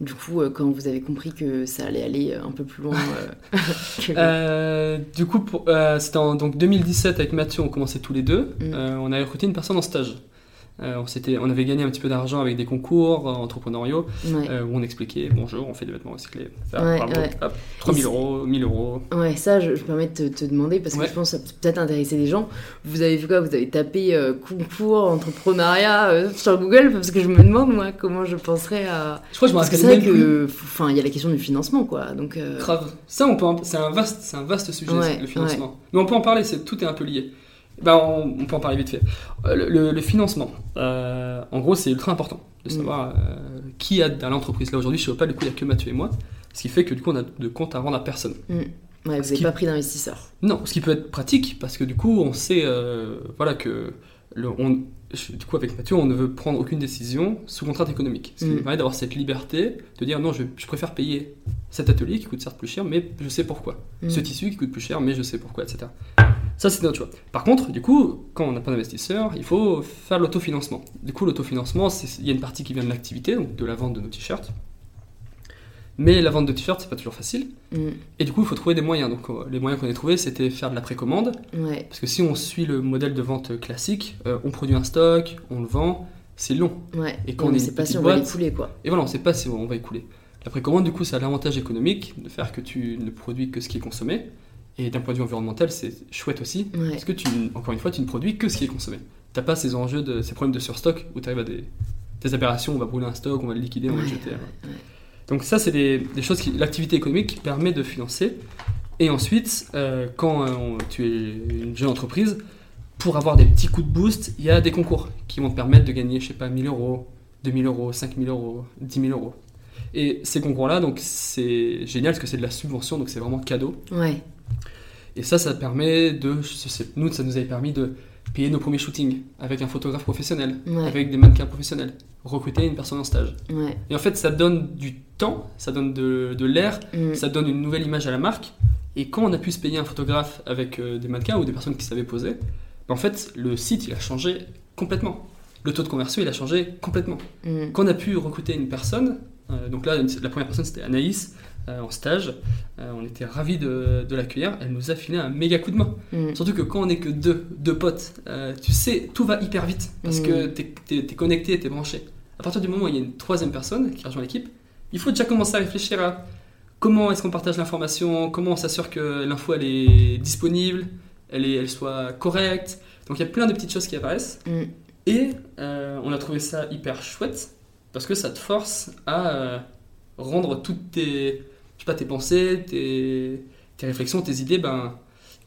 du coup euh, quand vous avez compris que ça allait aller un peu plus loin euh, que- Euh, du coup, euh, c'était en donc 2017 avec Mathieu, on commençait tous les deux. Mm. Euh, on avait recruté une personne en stage. Euh, on, s'était- on avait gagné un petit peu d'argent avec des concours euh, entrepreneuriaux Ouais. euh, où on expliquait bonjour, on fait des vêtements recyclés. Ça, Ouais, bravo, ouais. hop, 3000 Et euros, 1000 euros. Ouais, ça, je, je me permets de te, te demander parce que je pense que ça peut peut-être intéresser des gens. Vous avez fait quoi? Vous avez tapé concours entrepreneuriat sur Google? Parce que je me demande moi comment je penserais à. Je crois que je me Parce que c'est vrai que, enfin, il y a la question du financement quoi. Donc. Grave. Ça, on peut en- c'est un vaste, c'est un vaste sujet, le financement. Mais on peut en parler, c'est tout est un peu lié. Ben, on, on peut en parler vite fait. Euh, Le, le- le financement, euh, en gros, c'est ultra important de Mm. savoir euh, qui a dans l'entreprise. Là aujourd'hui, chez Opal, du coup, il n'y a que Mathieu et moi, ce qui fait que du coup, on a de compte à rendre à personne. Ouais, vous n'avez pas pris d'investisseur. Non, ce qui peut être pratique parce que du coup, on sait, euh, voilà que le, on, je- du coup, avec Mathieu, on ne veut prendre aucune décision sous contrainte économique. Ce qui Mm. nous permet d'avoir cette liberté de dire non, je, je préfère payer cet atelier qui coûte certes plus cher, mais je sais pourquoi. Mm. Ce tissu qui coûte plus cher, mais je sais pourquoi, etc. Ça, c'est notre choix. Par contre, du coup, quand on n'a pas d'investisseur, il faut faire l'autofinancement. Du coup, l'autofinancement, il y a une partie qui vient de l'activité, donc de la vente de nos t-shirts. Mais la vente de t-shirts, c'est pas toujours facile. Mm. Et du coup, il faut trouver des moyens. Donc, euh, les moyens qu'on a trouvés, c'était faire de la précommande. Ouais. Parce que si on suit le modèle de vente classique, euh, on produit un stock, on le vend, c'est long. Ouais. Et quand on est pas si on va l'écouler quoi. Et voilà, on ne sait pas si on va écouler. La précommande, du coup, ça a l'avantage économique de faire que tu ne produis que ce qui est consommé. Et d'un point de vue environnemental, c'est chouette aussi. Ouais. Parce que, tu, encore une fois, tu ne produis que ce qui est consommé. T'as pas ces enjeux, de, ces problèmes de surstock où tu arrives à des, des aberrations, on va brûler un stock, on va le liquider, on va le jeter. ouais. Donc ça, c'est des, des choses qui l'activité économique permet de financer. Et ensuite, euh, quand euh, on- tu es une jeune entreprise, pour avoir des petits coups de boost, il y a des concours qui vont te permettre de gagner, je sais pas, 1000 euros, 2000 euros, 5000 euros, 10 000 euros. Et ces concours-là, donc c'est génial parce que c'est de la subvention, donc c'est vraiment cadeau. Ouais. Et ça, ça permet de, nous, ça nous avait permis de payer nos premiers shootings avec un photographe professionnel, Ouais. avec des mannequins professionnels, recruter une personne en stage. Ouais. Et en fait, ça donne du temps, ça donne de, de l'air, Mm. ça donne une nouvelle image à la marque. Et quand on a pu se payer un photographe avec euh, des mannequins ou des personnes qui savaient poser, ben en fait, le site, il a changé complètement. Le taux de conversion, il a changé complètement. Mm. Quand on a pu recruter une personne, euh, donc là, la première personne, c'était Anaïs, euh, en stage, euh, on était ravis de, de l'accueillir, elle nous a filé un méga coup de main. Mm. Surtout que quand on est que deux, deux potes, euh, tu sais, tout va hyper vite parce Mm. que t'es es, connecté, t'es branché. À partir du moment où il y a une troisième personne qui rejoint l'équipe, il faut déjà commencer à réfléchir à comment est-ce qu'on partage l'information, comment on s'assure que l'info elle est disponible, elle, est, elle soit correcte. Donc il y a plein de petites choses qui apparaissent Mm. et on a trouvé ça hyper chouette parce que ça te force à rendre toutes tes, sais pas, tes pensées, tes, tes réflexions, tes idées, ben,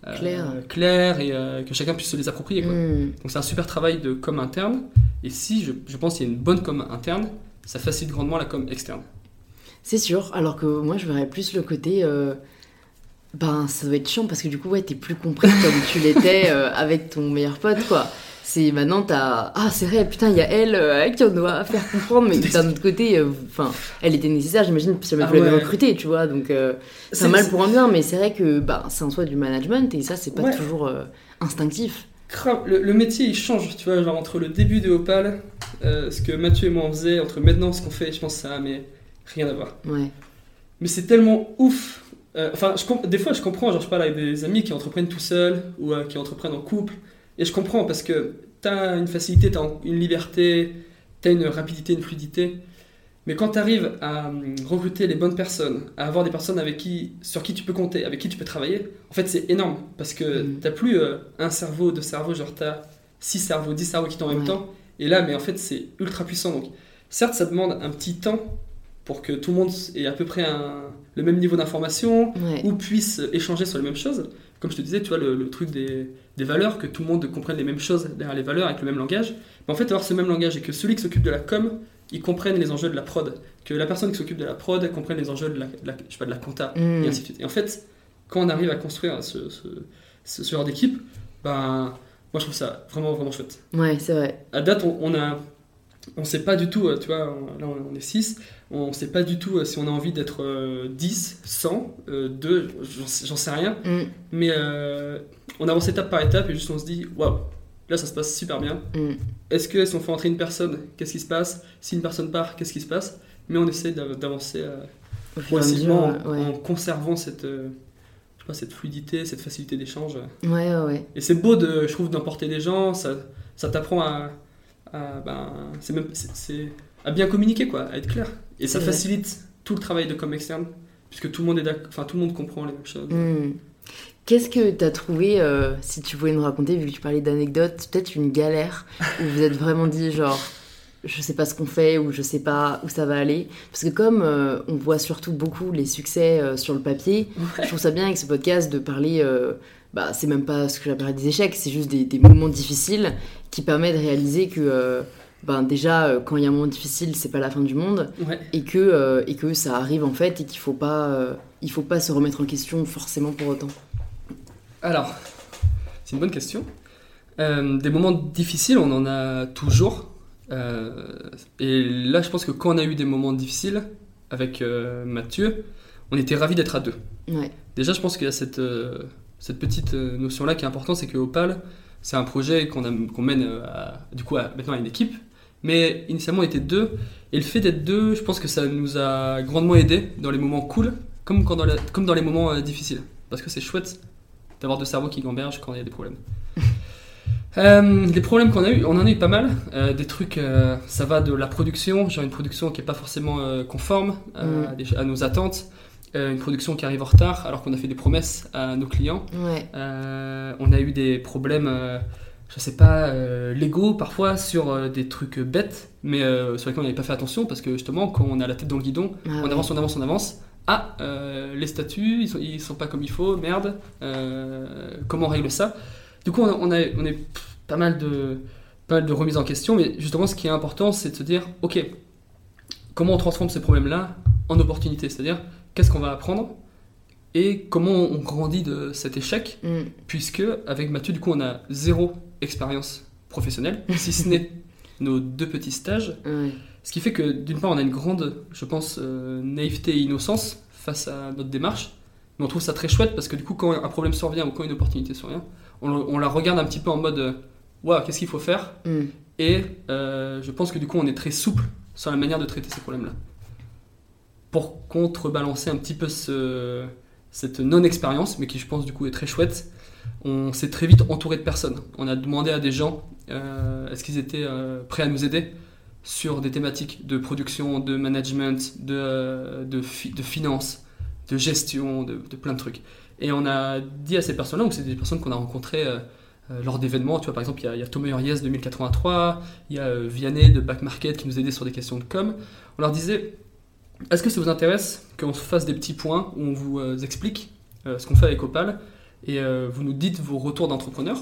euh, Claires. claires et euh, que chacun puisse se les approprier. Quoi. Mm. Donc c'est un super travail de com interne. Et si je, je pense qu'il y a une bonne com interne, ça facilite grandement la com externe. C'est sûr, alors que moi je verrais plus le côté. euh, Ben, ça doit être chiant parce que du coup, ouais, t'es plus compris comme tu l'étais avec ton meilleur pote, quoi. C'est maintenant, t'as. Ah, c'est vrai, putain, il y a elle euh, qui on doit faire comprendre, mais d'un autre côté, euh, enfin, elle était nécessaire, j'imagine, si jamais Ah ouais. recrutée, tu vois. Donc, euh, c'est un mal pour un bien, mais c'est vrai que bah, c'est en soi du management et ça, c'est pas Ouais. toujours euh, instinctif. Le, le métier il change, tu vois, genre entre le début de Opal, euh, ce que Mathieu et moi on faisait, entre maintenant ce qu'on fait, je pense que ça a mais rien à voir. Ouais. Mais c'est tellement ouf. Euh, Enfin, je des fois je comprends, genre je parle avec des amis qui entreprennent tout seuls ou euh, qui entreprennent en couple, et je comprends parce que t'as une facilité, t'as une liberté, t'as une rapidité, une fluidité. Mais quand tu arrives à hum, recruter les bonnes personnes, à avoir des personnes avec qui, sur qui tu peux compter, avec qui tu peux travailler, en fait c'est énorme parce que Mhm. t'as plus euh, un cerveau, deux cerveaux, genre t'as six cerveaux, dix cerveaux qui tournent en même Ouais. temps. Et là, mais en fait c'est ultra puissant. Donc certes, ça demande un petit temps pour que tout le monde ait à peu près un- le même niveau d'information Ouais. ou puisse échanger sur les mêmes choses. Comme je te disais, tu vois, le, le truc des, des valeurs, que tout le monde comprenne les mêmes choses derrière les valeurs avec le même langage. Mais en fait, avoir ce même langage et que celui qui s'occupe de la com, il comprenne les enjeux de la prod. Que la personne qui s'occupe de la prod comprenne les enjeux de la, de la- je sais pas, de la compta, Mm. et ainsi de suite. Et en fait, quand on arrive à construire ce, ce, ce- ce genre d'équipe, ben, moi je trouve ça vraiment, vraiment chouette Ouais, c'est vrai. à date, on, on a, on sait pas du tout, euh, tu vois, on- là on est 6, on sait pas du tout euh, si on a envie d'être euh, 10, 100, euh, 2, j'en sais- rien, Mm. mais euh, on avance étape par étape et juste on se dit, waouh, là ça se passe super bien. Mm. Est-ce que si on fait entrer une personne, qu'est-ce qui se passe? Si une personne part, qu'est-ce qui se passe? Mais on essaie d'av- d'avancer progressivement en, ouais. en conservant cette, euh, je sais pas, cette fluidité, cette facilité d'échange. Ouais, ouais, ouais. Et c'est beau, de, je trouve, d'emporter des gens, ça, ça t'apprend à, à, ben, c'est même, c'est, c'est- à bien communiquer, quoi, à être clair. Et ça facilite tout le travail de com externe, puisque tout le monde est enfin tout le monde comprend les mêmes choses. Hmm. Qu'est-ce que tu as trouvé, euh, si tu pouvais nous raconter, vu que tu parlais d'anecdotes, peut-être une galère où vous êtes vraiment dit, genre, je sais pas ce qu'on fait ou je sais pas où ça va aller Parce que comme euh, on voit surtout beaucoup les succès euh, sur le papier, je trouve ça bien avec ce podcast de parler, euh, bah, c'est même pas ce que j'appellerais des échecs, c'est juste des, des moments difficiles qui permettent de réaliser que, euh, ben, déjà, euh, quand il y a un moment difficile, c'est pas la fin du monde Ouais. et que, euh, et que ça arrive en fait et qu'il faut pas, euh, il faut pas se remettre en question forcément pour autant. Alors, c'est une bonne question. Des moments difficiles, on en a toujours. Et là, je pense que quand on a eu des moments difficiles avec Mathieu, on était ravis d'être à deux. Ouais. Déjà, je pense qu'il y a cette, cette petite euh, notion-là qui est importante, c'est que Opal, c'est un projet qu'on mène euh, à- du coup à, maintenant à une équipe. Mais initialement, on était deux. Et le fait d'être deux, je pense que ça nous a grandement aidé dans les moments cool, comme, quand dans, la- comme dans les moments euh, difficiles. Parce que c'est chouette d'avoir deux cerveaux qui gambergent quand il y a des problèmes. Euh, les problèmes qu'on a eu, on en a eu pas mal. Euh, des trucs, euh, ça va de la production, genre une production qui est pas forcément conforme à, Mm. à nos attentes. Euh, une production qui arrive en retard alors qu'on a fait des promesses à nos clients. Ouais. Euh, on a eu des problèmes, euh, je sais pas, euh, légaux parfois sur des trucs bêtes, mais sur lesquels on n'avait pas fait attention parce que justement, quand on a la tête dans le guidon, Ah on ouais. avance, on avance, on avance. Ah, les statuts, ils sont, ils sont pas comme il faut, merde. comment on règle ça? Du coup, on a, on a, on a eu pas mal de pas mal de remises en question, mais justement, ce qui est important, c'est de se dire, ok, comment on transforme ces problèmes-là en opportunités? C'est-à-dire, qu'est-ce qu'on va apprendre et comment on grandit de cet échec Mm. puisque avec Mathieu, du coup, on a zéro expérience professionnelle, si ce n'est nos deux petits stages. Ce qui fait que, d'une part, on a une grande, je pense, euh, naïveté et innocence face à notre démarche. Mais on trouve ça très chouette parce que, du coup, quand un problème survient ou quand une opportunité survient, on, on la regarde un petit peu en mode euh, Waouh, qu'est-ce qu'il faut faire Mm. Et euh, je pense que, du coup, on est très souple sur la manière de traiter ces problèmes-là. Pour contrebalancer un petit peu ce, cette non-expérience, mais qui, je pense, du coup, est très chouette, on s'est très vite entouré de personnes. On a demandé à des gens euh, est-ce qu'ils étaient euh, prêts à nous aider sur des thématiques de production, de management, de, euh, de, de finance, de gestion, de, plein de trucs. Et on a dit à ces personnes-là, ou c'est des personnes qu'on a rencontrées lors d'événements, tu vois, par exemple, il y a, a Thomas de 1083, il y a Vianney de Back Market qui nous aidait sur des questions de com. On leur disait est-ce que ça vous intéresse qu'on se fasse des petits points où on vous euh, explique euh, ce qu'on fait avec Opal et euh, vous nous dites vos retours d'entrepreneur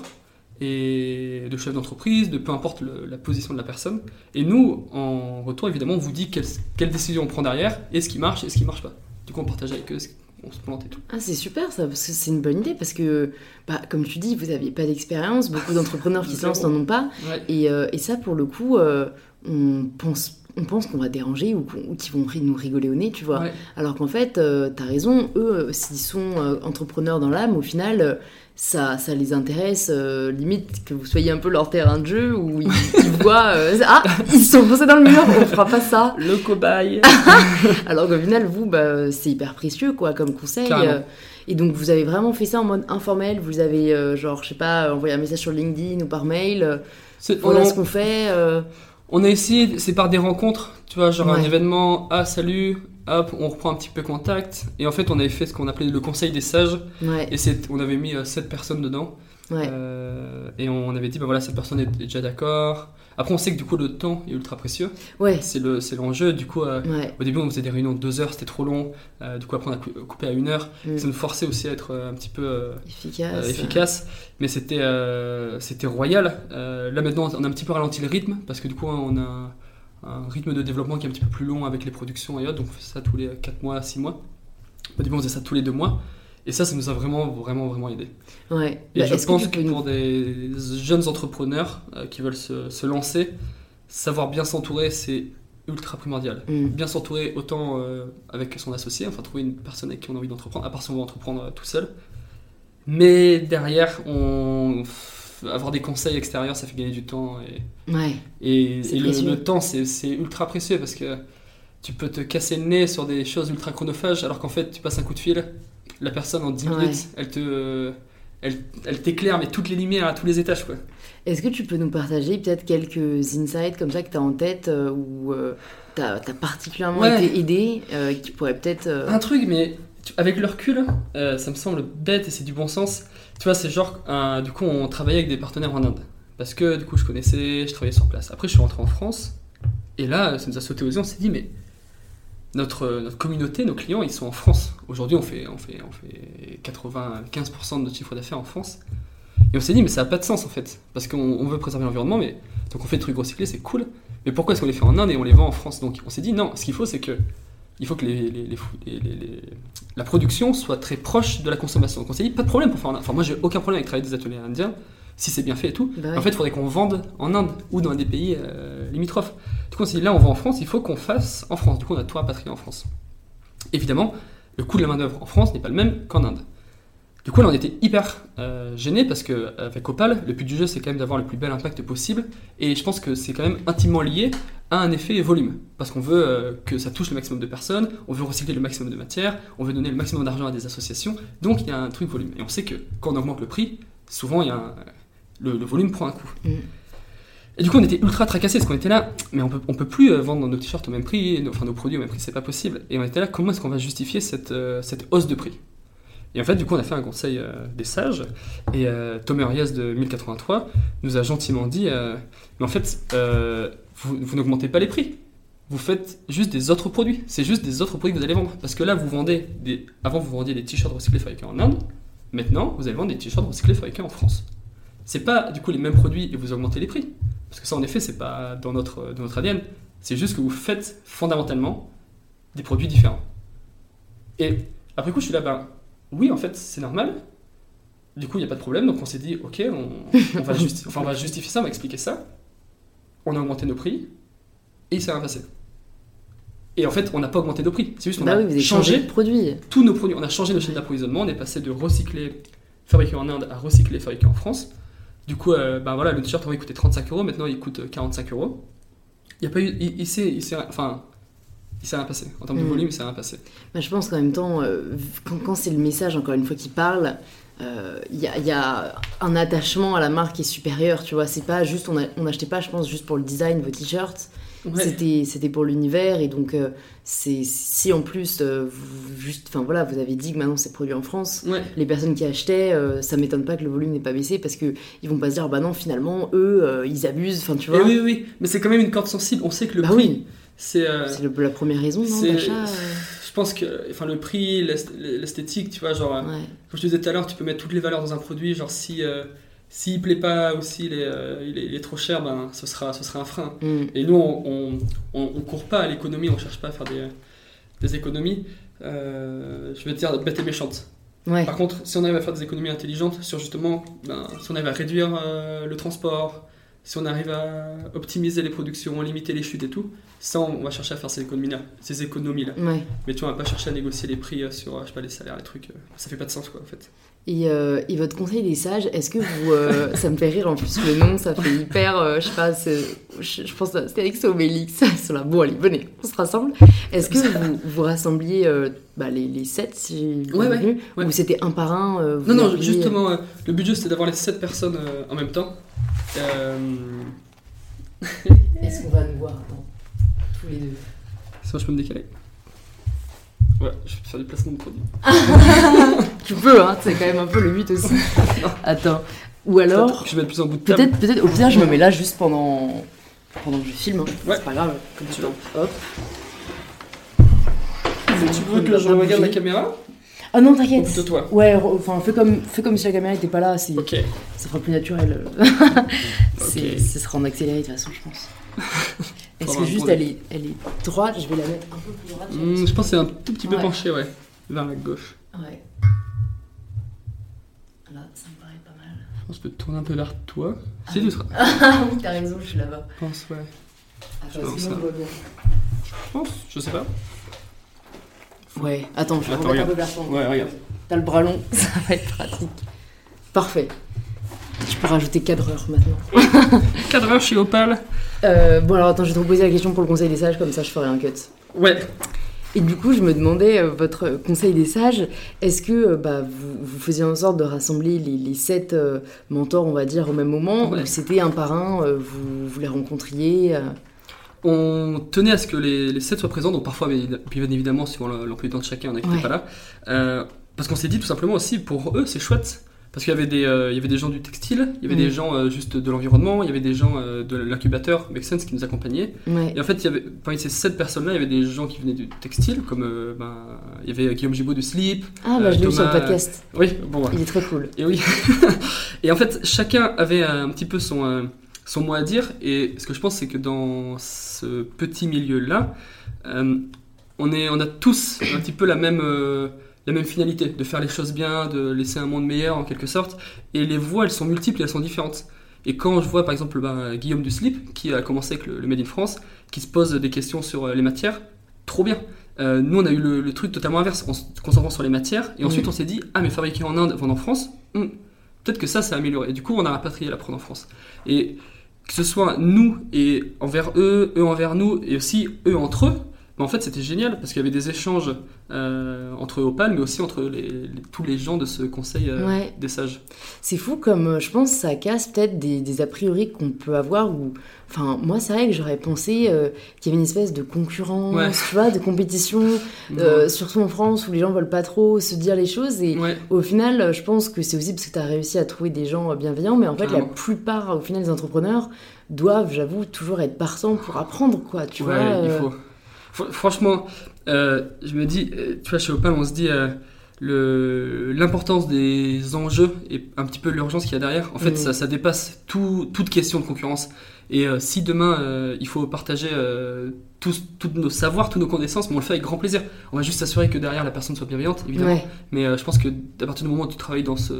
et de chef d'entreprise, de peu importe le- la position de la personne. Et nous, en retour, évidemment, on vous dit quelle, quelle décision on prend derrière et ce qui marche et ce qui marche pas. Du coup, on partage avec eux, on se plante et tout. Ah, c'est super ça, parce que c'est une bonne idée, parce que, bah, comme tu dis, vous n'aviez pas d'expérience, beaucoup d'entrepreneurs qui se lancent n'en ont pas, Ouais. et, euh, et ça, pour le coup, euh, on pense, on pense qu'on va déranger ou, qu'ils vont ri- nous rigoler au nez, tu vois. Ouais. Alors qu'en fait, euh, t'as raison, eux, euh, s'ils sont euh, entrepreneurs dans l'âme, au final, euh, ça, ça les intéresse, limite que vous soyez un peu leur terrain de jeu, où ils, ils voient, ah, ils sont foncés dans le mur, on fera pas ça. Le cobaye Alors qu'au final, vous, bah, c'est hyper précieux, quoi, comme conseil. Et donc, vous avez vraiment fait ça en mode informel. Vous avez, euh, genre, je sais pas, envoyé un message sur LinkedIn ou par mail. euh, C'est- voilà on- ce qu'on fait. euh, On a essayé, c'est par des rencontres, tu vois, genre un événement, ah salut, hop, on reprend un petit peu contact. Et en fait, on avait fait ce qu'on appelait le conseil des sages. ouais, Et on avait mis 7 personnes dedans. ouais. Euh, et on avait dit, bah voilà, cette personne est déjà d'accord. Après, on sait que du coup, le temps est ultra précieux. ouais, C'est le- c'est l'enjeu. Du coup, euh, ouais. au début, on faisait des réunions de 2 heures, c'était trop long. Euh, du coup, après, on a cou- coupé à 1 heure. Mm. Ça nous forçait aussi à être euh, un petit peu euh, Efficace. efficace. Mais c'était c'était royal. Là, maintenant, on a un petit peu ralenti le rythme parce que du coup, on a un rythme de développement qui est un petit peu plus long avec les productions et autres. Donc, on fait ça tous les 4 mois, 6 mois. Au début, on faisait ça tous les 2 mois. Et ça, ça nous a vraiment, vraiment, vraiment aidé. Ouais. Et Bah, je pense que pour des jeunes entrepreneurs euh, qui veulent se, se lancer, savoir bien s'entourer, c'est ultra primordial. Mm. Bien s'entourer autant euh, avec son associé, enfin trouver une personne avec qui on a envie d'entreprendre, à part si on veut entreprendre euh, tout seul. Mais derrière, on... avoir des conseils extérieurs, ça fait gagner du temps. Et, Ouais, et, le, temps, c'est ultra précieux parce que tu peux te casser le nez sur des choses ultra chronophages, alors qu'en fait, tu passes un coup de fil, la personne en 10 Ouais. minutes, elle te. Elle, elle t'éclaire, mais toutes les lumières à tous les étages, quoi. Est-ce que tu peux nous partager peut-être quelques insights comme ça que tu as en tête euh, où tu as, particulièrement Ouais. été aidé euh, qui pourrait peut-être. euh, Un truc, mais tu- avec le recul, euh, ça me semble bête et c'est du bon sens. Tu vois, c'est genre, un- du coup, on travaillait avec des partenaires en Inde. Parce que, du coup, je connaissais, je travaillais sur place. Après, je suis rentré en France. Et là, ça nous a sauté aux yeux. On s'est dit, mais notre, notre communauté, nos clients, ils sont en France. Aujourd'hui, on fait, on, fait, on fait 95% de notre chiffre d'affaires en France. Et on s'est dit, mais ça n'a pas de sens en fait. Parce qu'on on veut préserver l'environnement, mais donc on fait des trucs recyclés, c'est cool. Mais pourquoi est-ce qu'on les fait en Inde et on les vend en France? Donc on s'est dit, non, ce qu'il faut, c'est que il faut que la production soit très proche de la consommation. Donc on s'est dit, pas de problème pour faire en Inde. Enfin, moi, j'ai aucun problème avec travailler des ateliers indiens, si c'est bien fait et tout. bah ouais. En fait, il faudrait qu'on vende en Inde ou dans des pays euh, limitrophes. Du coup, on s'est dit, là, on vend en France, il faut qu'on fasse en France. Du coup, on a tout rapatrié en France. Évidemment, le coût de la main-d'œuvre en France n'est pas le même qu'en Inde. Du coup, là, on était hyper euh, gênés parce qu'avec Opal, le but du jeu, c'est quand même d'avoir le plus bel impact possible. Et je pense que c'est quand même intimement lié à un effet volume. Parce qu'on veut euh, que ça touche le maximum de personnes, on veut recycler le maximum de matière, on veut donner le maximum d'argent à des associations. Donc, il y a un truc volume. Et on sait que quand on augmente le prix, souvent, il y a un- le, le volume prend un coup. Mm. Et du coup, on était ultra tracassés parce qu'on était là, mais on peut, on peut plus euh, vendre nos t-shirts au même prix, nos- enfin nos produits au même prix, c'est pas possible. Et on était là, comment est-ce qu'on va justifier cette, euh, cette hausse de prix? Et en fait, du coup, on a fait un conseil euh, des sages, et euh, Thomas Arias de 1083 nous a gentiment dit, mais en fait, vous, vous n'augmentez pas les prix. Vous faites juste des autres produits. C'est juste des autres produits que vous allez vendre. Parce que là, vous vendez des. Avant, vous vendiez des t-shirts recyclés fabriqués en Inde. Maintenant, vous allez vendre des t-shirts recyclés fabriqués en France. C'est pas du coup les mêmes produits et vous augmentez les prix. Parce que ça, en effet, c'est pas dans notre, dans notre ADN. C'est juste que vous faites fondamentalement des produits différents. Et après coup, je suis là, ben oui, en fait, c'est normal. Du coup, il n'y a pas de problème. Donc on s'est dit, ok, on, on va justi- enfin, on va justifier ça, on va expliquer ça. On a augmenté nos prix et il s'est rien passé. Et en fait, on n'a pas augmenté nos prix. C'est juste qu'on Bah a oui, changé changé tous nos produits. On a changé nos chaînes d'approvisionnement. On est passé de recycler fabriqué en Inde à recycler fabriqué en France. Du coup, euh, ben voilà, le t-shirt avant il coûtait 35 euros, maintenant il coûte euh, 45 euros. Il y a pas eu, il, il s'est, il s'est- enfin, il s'est rien passé en termes de Mm. volume, il s'est rien passé. Bah, je pense qu'en même temps, euh, quand, quand c'est le message, encore une fois, qui parle, euh, il y, a, il y a un attachement à la marque qui est supérieur, tu vois. C'est pas juste, on n'achetait pas, je pense, juste pour le design vos t-shirts. C'était, c'était pour l'univers et donc euh, c'est si en plus euh, vous, juste, enfin voilà, vous avez dit que maintenant c'est produit en France. Ouais. Les personnes qui achetaient, euh, ça m'étonne pas que le volume n'ait pas baissé parce que ils vont pas se dire bah non finalement eux euh, ils abusent, enfin tu Eh vois. oui, oui, mais c'est quand même une corde sensible. On sait que le bah prix, oui, c'est, euh, c'est le- la première raison non, d'achat. Je pense que, enfin, le prix, l'est- l'esthétique, tu vois, genre, euh, ouais. comme je te disais tout à l'heure, tu peux mettre toutes les valeurs dans un produit, genre si, euh, s'il plaît pas ou s'il est, euh, il est, il est trop cher, ben, ce sera, ce sera un frein. Mm. Et nous, on, on, on- on court pas à l'économie, on cherche pas à faire des, des économies. euh, je vais te dire bête et méchante. Ouais. Par contre, si on arrive à faire des économies intelligentes sur justement, ben, si on arrive à réduire le transport, si on arrive à optimiser les productions, limiter les chutes et tout, ça, on va chercher à faire ces économies-là. Ces économies-là. Ouais. Mais tu vois, on va pas chercher à négocier les prix euh, sur, euh, je sais pas, les salaires, les trucs. euh, ça fait pas de sens, quoi, en fait. Et, euh, et votre conseil des sages, est-ce que vous. euh, ça me fait rire en plus le nom, ça fait hyper. euh, je sais pas, je, pense que c'était Alex Obélix. Ils sont là, bon, allez, venez, on se rassemble. Est-ce que vous, vous rassembliez bah, les, les sept, si vous Ouais, ouais, ou c'était un par un Non, non, justement, le but juste, c'était d'avoir les 7 personnes en même temps. Est-ce qu'on va nous voir Attends, tous les deux? sinon, je peux me décaler. Ouais, je vais faire du placement de produit. Tu peux, hein, c'est quand même un peu le but aussi. Attends. Ou alors, Je vais mettre plus en bout de peut-être, peut-être, au pire, je me mets là juste pendant, pendant que je filme. hein. Ouais. C'est pas grave, comme tu veux. Hop. Tu veux que je regarde la caméra Ah non, t'inquiète. plutôt toi Ouais, enfin, fais comme, fais comme si la caméra était pas là, c'est, Ok. ça sera plus naturel. C'est- Ok. Ce sera en accéléré de toute façon, je pense. Est-ce que juste elle est, elle est droite Je vais la mettre un peu plus droite. Hmm, je pense que c'est un tout petit peu Ouais. penché, ouais. Vers la gauche. Ouais. Là, ça me paraît pas mal. Je pense que je peux tourner un peu vers toi. Ah Si oui. tu seras. Ah oui, t'as raison, je suis là-bas. Je pense, ouais. Attends, sinon bien. Je pense, je sais pas. Ouais, attends, je vais Attends, un peu vers toi. Ouais, regarde. T'as le bras long, ça va être pratique. Parfait. Je peux rajouter cadreur maintenant. Cadreur chez Opal. Euh, bon alors attends, je vais te reposer la question pour le conseil des sages, comme ça je ferai un cut. Ouais. Et du coup, je me demandais, euh, votre conseil des sages, est-ce que euh, bah, vous, vous faisiez en sorte de rassembler les, les sept euh, mentors, on va dire, au même moment, Ouais. ou c'était un par un, vous, vous les rencontriez On tenait à ce que les, les 7 soient présents, donc parfois, bien évidemment, suivant le- l'emploi du temps de chacun, on n'était Ouais. pas là. Parce qu'on s'est dit tout simplement aussi, pour eux, c'est chouette. Parce qu'il y, avait des, euh, il y avait des gens du textile, il y avait des gens euh, juste de l'environnement, il y avait des gens euh, de l'incubateur Make Sense qui nous accompagnaient. Ouais. Et en fait, il y avait, parmi ces 7 personnes-là, il y avait des gens qui venaient du textile, comme ben, il y avait Guillaume Gibaud de Sleep. Ah bah je l'ai vu sur le podcast, Oui, bon, voilà. il est très cool. Et oui. et en fait, chacun avait un petit peu son, son mot à dire. Et ce que je pense, c'est que dans ce petit milieu-là, on, est, on a tous un petit peu la même, la même finalité, de faire les choses bien, de laisser un monde meilleur en quelque sorte. Et les voix, elles sont multiples et elles sont différentes. Et quand je vois par exemple ben, Guillaume du Slip, qui a commencé avec le, le Made in France, qui se pose des questions sur euh, les matières, trop bien. Euh, nous, on a eu le, le truc totalement inverse, en se concentrant sur les matières, et ensuite on s'est dit, ah mais fabriqué en Inde, vendre en France, hmm, peut-être que ça, ça a amélioré. Et du coup, on a rapatrié la prod en France. Et que ce soit nous et envers eux, eux envers nous, et aussi eux entre eux, bah, en fait, c'était génial parce qu'il y avait des échanges euh, entre Opal, mais aussi entre les, les- tous les gens de ce conseil euh, Ouais. des sages. C'est fou comme euh, je pense que ça casse peut-être des, des a priori qu'on peut avoir ou enfin moi c'est vrai que j'aurais pensé euh, qu'il y avait une espèce de concurrence, Ouais. tu vois, de compétition euh, surtout en France où les gens veulent pas trop se dire les choses et ouais, au final je pense que c'est aussi parce que tu as réussi à trouver des gens bienveillants mais en fait la plupart au final des entrepreneurs doivent j'avoue toujours être partants pour apprendre quoi, tu ouais, vois. il faut. Fr- Franchement, euh, je me dis, euh, tu vois, chez Opal, on se dit euh, l'importance des enjeux et un petit peu l'urgence qu'il y a derrière. En fait, Mm. ça, ça dépasse tout- toute question de concurrence. Et euh, si demain, euh, il faut partager euh, tous, tous nos savoirs, toutes nos connaissances, mais on le fait avec grand plaisir. On va juste s'assurer que derrière, la personne soit bienveillante, évidemment. Ouais, Mais je pense que à partir du moment où tu travailles dans ce,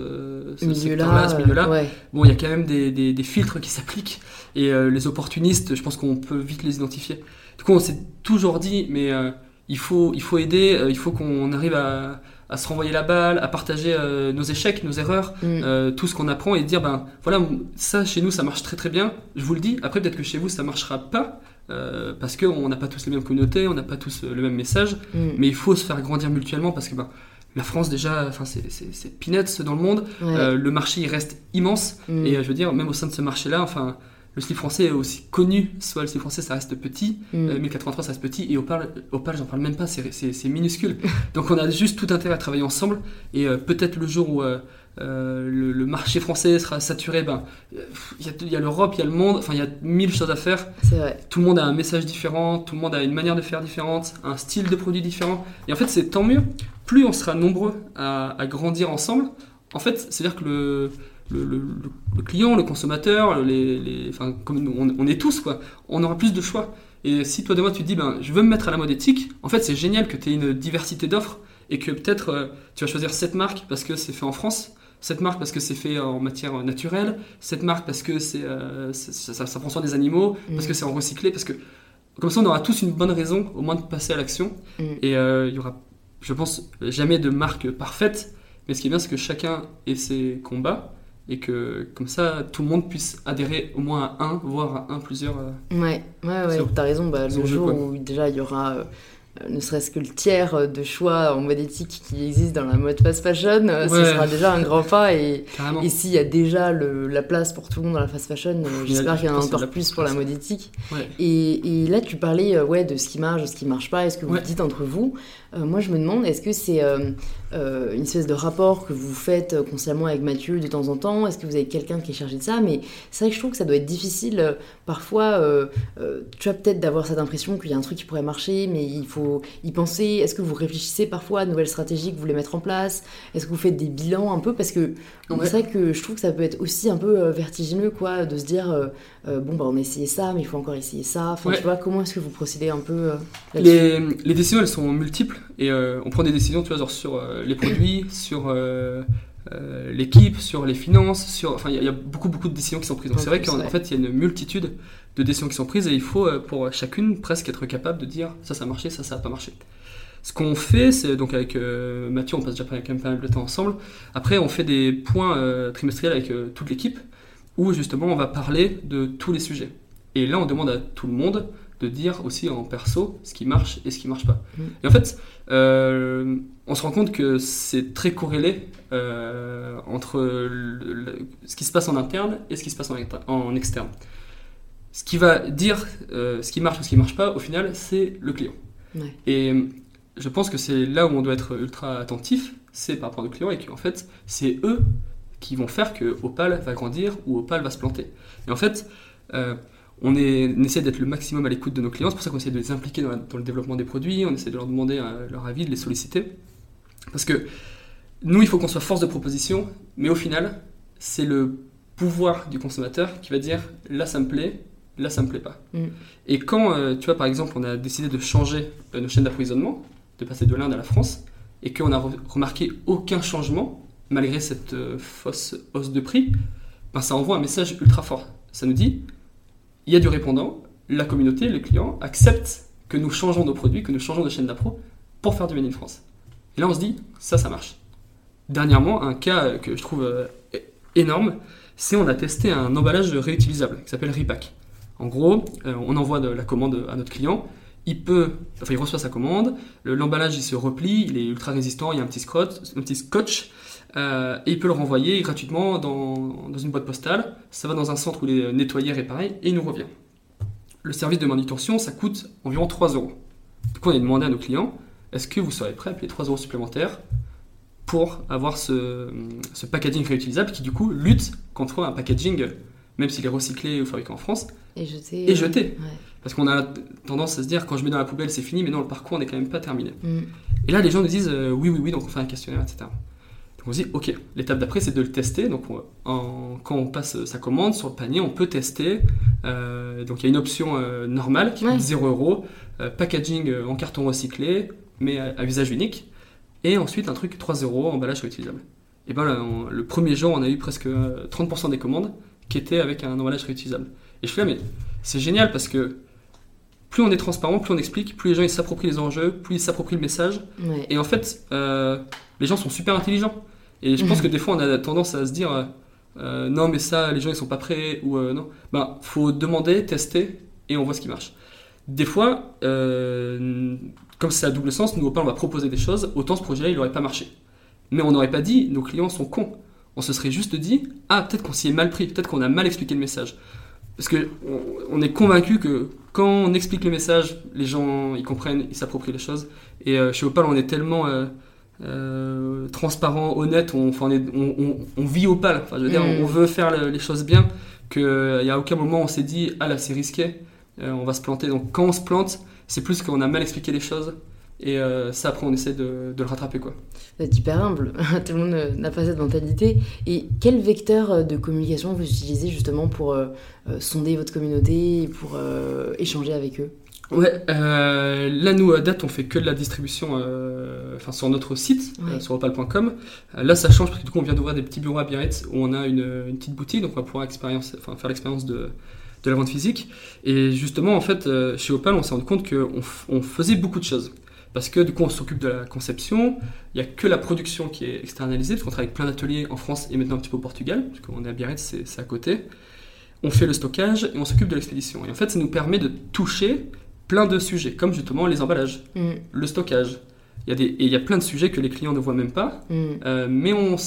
milieu milieu-là, ouais. bon, il y a quand même des, des- des filtres qui s'appliquent. Et les opportunistes, je pense qu'on peut vite les identifier. Du coup, on s'est toujours dit, mais euh, il, faut, il faut aider, euh, il faut qu'on arrive à, à se renvoyer la balle, à partager euh, nos échecs, nos erreurs, Mm. tout ce qu'on apprend et dire, ben voilà, ça chez nous, ça marche très très bien. Je vous le dis. Après, peut-être que chez vous, ça marchera pas. parce qu'on n'a pas tous les mêmes communautés, on n'a pas tous le même message. Mm. Mais il faut se faire grandir mutuellement parce que ben, la France, déjà, enfin, c'est- peanuts dans le monde. Ouais. Euh, le marché, il reste immense. Mm. Et je veux dire, même au sein de ce marché-là, enfin, le slip français est aussi connu. Soit le slip français, ça reste petit. Mm. Euh, 1083, ça reste petit. Et Opal, Opal j'en parle même pas, c'est- minuscule. Donc on a juste tout intérêt à travailler ensemble. Et euh, peut-être le jour où euh, le, le marché français sera saturé, ben, il y a, l'Europe, il y a le monde. Enfin, il y a mille choses à faire. C'est vrai. Tout le monde a un message différent. Tout le monde a une manière de faire différente. Un style de produit différent. Et en fait, c'est tant mieux. Plus on sera nombreux à, à grandir ensemble, en fait, c'est-à-dire que le, le, le- le- le client, le consommateur, les, les- enfin, comme on, on est tous, quoi, on aura plus de choix. Et si toi de moi tu te dis, ben, je veux me mettre à la mode éthique, en fait, c'est génial que tu aies une diversité d'offres et que peut-être euh, tu vas choisir cette marque parce que c'est fait en France, cette marque parce que c'est fait en matière naturelle, cette marque parce que c'est, euh, ça, ça- prend soin des animaux, parce Mm. que c'est en recyclé, parce que comme ça on aura tous une bonne raison au moins de passer à l'action. Mm. Et euh, il y aura, je pense, jamais de marque parfaite. Mais ce qui est bien, c'est que chacun ait ses combats et que comme ça, tout le monde puisse adhérer au moins à un, voire à un, plusieurs. euh, Ouais, ouais, ouais, t'as raison. Bah, le jour où déjà il y aura euh, ne serait-ce que le tiers euh, de choix en mode éthique qui existe dans la mode fast fashion, euh, ce sera déjà un grand pas. Et, et s'il y a déjà le- la place pour tout le monde dans la fast fashion, j'espère qu'il y en a encore plus pour la mode éthique. Ouais. Et, et là, tu parlais ouais, de ce qui marche, de ce qui marche pas, est-ce que vous dites entre vous. Euh, moi, je me demande, est-ce que c'est euh, une espèce de rapport que vous faites euh, consciemment avec Mathieu de temps en temps Est-ce que vous avez quelqu'un qui est chargé de ça? Mais c'est vrai que je trouve que ça doit être difficile euh, parfois, euh, tu vois, peut-être d'avoir cette impression qu'il y a un truc qui pourrait marcher, mais il faut y penser. Est-ce que vous réfléchissez parfois à de nouvelles stratégies que vous voulez mettre en place? Est-ce que vous faites des bilans un peu? Parce que Ouais. c'est vrai que je trouve que ça peut être aussi un peu vertigineux, quoi, de se dire, euh, bon, bah, on a essayé ça, mais il faut encore essayer ça. Enfin, Ouais. tu vois, comment est-ce que vous procédez un peu euh, Les, les décisions, elles sont multiples et euh, on prend des décisions, tu vois, genre sur les produits, sur l'équipe, sur les finances, sur, enfin, il y, a- il y a beaucoup, beaucoup de décisions qui sont prises. Donc c'est vrai qu'en ouais. en fait, il y a une multitude de décisions qui sont prises et il faut pour chacune presque être capable de dire ça, ça a marché, ça, ça a pas marché. Ce qu'on fait, c'est donc avec euh, Mathieu, on passe déjà quand même pas mal de temps ensemble. Après, on fait des points euh, trimestriels avec euh, toute l'équipe où justement on va parler de tous les sujets. Et là, on demande à tout le monde de dire aussi en perso ce qui marche et ce qui marche pas. Mm. Et en fait, euh, on se rend compte que c'est très corrélé euh, entre le- le- ce qui se passe en interne et ce qui se passe en, exter- en externe. Ce qui va dire euh, ce qui marche ou ce qui marche pas, au final, c'est le client. Ouais. Et je pense que c'est là où on doit être ultra attentif, c'est par rapport aux clients et qu'en fait, c'est eux qui vont faire que Opal va grandir ou Opal va se planter. Et en fait, euh, on, est, on essaie d'être le maximum à l'écoute de nos clients, c'est pour ça qu'on essaie de les impliquer dans, la- dans le développement des produits, on essaie de leur demander euh, leur avis, de les solliciter. Parce que nous, il faut qu'on soit force de proposition, mais au final, c'est le pouvoir du consommateur qui va dire là ça me plaît, là ça me plaît pas. Mm. Et quand, euh, tu vois, par exemple, on a décidé de changer nos chaînes d'approvisionnement, de passer de l'Inde à la France, et qu'on a re- remarqué aucun changement, malgré cette euh, fausse hausse de prix, ben, ça envoie un message ultra fort. Ça nous dit, il y a du répondant, la communauté, les clients acceptent que nous changeons nos produits, que nous changeons de chaîne d'appro pour faire du Made in France. Et là, on se dit, ça, ça marche. Dernièrement, un cas que je trouve euh, énorme, c'est on a testé un emballage réutilisable qui s'appelle Repack. En gros, euh, on envoie de la commande à notre client il peut, enfin, il reçoit sa commande, le- l'emballage il se replie, il est ultra résistant, il y a un petit un petit scotch euh, et il peut le renvoyer gratuitement dans, dans une boîte postale. Ça va dans un centre où il est nettoyé, réparé, et il nous revient. Le service de manutention, ça coûte environ 3 euros. Du coup, on a demandé à nos clients est-ce que vous serez prêts à payer 3 euros supplémentaires pour avoir ce, ce packaging réutilisable qui, du coup, lutte contre un packaging, même s'il est recyclé ou fabriqué en France, Et jeté. Et jeté. ouais. parce qu'on a tendance à se dire quand je mets dans la poubelle, c'est fini, mais non, le parcours n'est quand même pas terminé. Mm. Et là, les gens nous disent euh, oui, oui, oui, donc on fait un questionnaire, etc. On se dit, ok, l'étape d'après, c'est de le tester. Donc on- en- quand on passe sa commande sur le panier, on peut tester. Euh, donc il y a une option euh, normale qui Ouais. coûte 0 euros, euh, packaging en carton recyclé, mais à, à usage unique. Et ensuite un truc 3 euros, emballage réutilisable. Et ben là, on- le premier jour, on a eu presque euh, 30% des commandes qui étaient avec un emballage réutilisable. Et je suis là, mais c'est génial parce que plus on est transparent, plus on explique, plus les gens ils s'approprient les enjeux, plus ils s'approprient le message. Ouais. Et en fait, euh, les gens sont super intelligents. Et je pense Mhm. que des fois, on a tendance à se dire euh, euh, non, mais ça, les gens ils sont pas prêts ou euh, non. Ben, faut demander, tester et on voit ce qui marche. Des fois, euh, comme c'est à double sens, nous, au on va proposer des choses. Autant ce projet, il aurait pas marché. Mais on n'aurait pas dit nos clients sont cons. On se serait juste dit ah, peut-être qu'on s'y est mal pris, peut-être qu'on a mal expliqué le message. Parce que on, on est convaincu que quand on explique le message, les gens ils comprennent, ils s'approprient les choses. Et chez Opal, on est tellement euh, euh, transparent, honnête, on, enfin, on, est- on- on- on vit Opal. Enfin, je veux dire, Mm. on veut faire le- les choses bien. Qu'il n'y a aucun moment où on s'est dit ah là c'est risqué, euh, on va se planter. Donc quand on se plante, c'est plus qu'on a mal expliqué les choses. Et euh, ça, après, on essaie de, de le rattraper. quoi. Vous êtes hyper humble. Tout le monde euh, n'a pas cette mentalité. Et quel vecteur euh, de communication vous utilisez justement pour euh, euh, sonder votre communauté pour euh, échanger avec eux? Ouais, euh, là nous à date on fait que de la distribution euh, enfin, sur notre site, euh, sur opal.com. Là ça change parce que du coup on vient d'ouvrir des petits bureaux à Biarritz où on a une, une petite boutique, donc on va pouvoir enfin, faire l'expérience de, de la vente physique. Et justement en fait chez Opal on s'est rendu compte qu'on on faisait beaucoup de choses. Parce que du coup on s'occupe de la conception, il n'y a que la production qui est externalisée, parce qu'on travaille avec plein d'ateliers en France et maintenant un petit peu au Portugal, parce qu'on est à Biarritz, c'est à côté. On fait le stockage et on s'occupe de l'expédition. Et en fait ça nous permet de toucher plein de sujets, comme justement les emballages, Mm, le stockage. Il y a des, et il y a plein de sujets que les clients ne voient même pas, mm, euh, mais on, on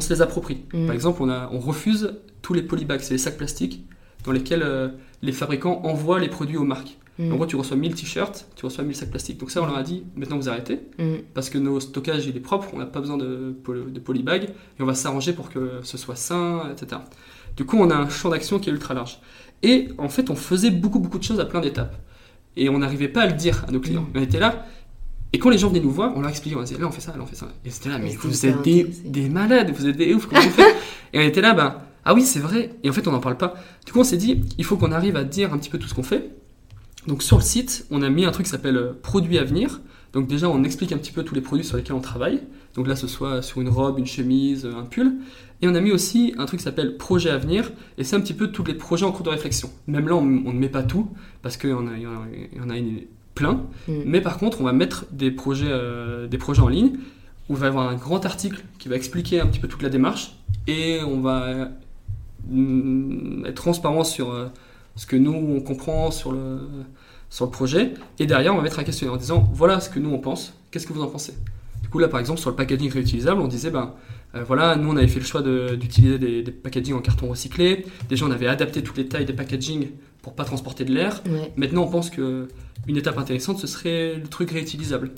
se les approprie. Mm. Par exemple, on, a, on refuse tous les polybags, c'est les sacs plastiques dans lesquels euh, les fabricants envoient les produits aux marques. En gros, tu reçois 1000 t-shirts, tu reçois 1000 sacs plastiques. Donc ça, on leur a dit, maintenant vous arrêtez, parce que nos stockages, il est propre, on n'a pas besoin de, de polybag, et on va s'arranger pour que ce soit sain, etc. Du coup, on a un champ d'action qui est ultra large. Et en fait, on faisait beaucoup, beaucoup de choses à plein d'étapes. Et on n'arrivait pas à le dire à nos clients. Mm. On était là, et quand les gens venaient nous voir, on leur expliquait, on disait, là on fait ça, là on fait ça. Et c'était là, mais vous êtes des, malades, vous êtes des ouf, comment vous faites? Et on était là, bah, ah oui, c'est vrai. Et en fait, on n'en parle pas. Du coup, on s'est dit, il faut qu'on arrive à dire un petit peu tout ce qu'on fait. Donc sur le site, on a mis un truc qui s'appelle euh, Produits à venir. Donc déjà, on explique un petit peu tous les produits sur lesquels on travaille. Donc là, ce soit sur une robe, une chemise, un pull. Et on a mis aussi un truc qui s'appelle Projet à venir. Et c'est un petit peu tous les projets en cours de réflexion. Même là, on, on ne met pas tout, parce qu'il y en a, y en a- une- plein. Mm. Mais par contre, on va mettre des projets, euh, des projets en ligne où il va y avoir un grand article qui va expliquer un petit peu toute la démarche et on va mm, être transparent sur euh, ce que nous on comprend sur le, sur le projet. Et derrière, on va mettre un questionnaire en disant voilà ce que nous on pense, qu'est-ce que vous en pensez? Coup, là par exemple, sur le packaging réutilisable, on disait ben euh, voilà, nous on avait fait le choix de- d'utiliser des, des packaging en carton recyclé. Déjà, on avait adapté toutes les tailles des packaging pour pas transporter de l'air. Ouais. Maintenant, on pense que une étape intéressante, ce serait le truc réutilisable.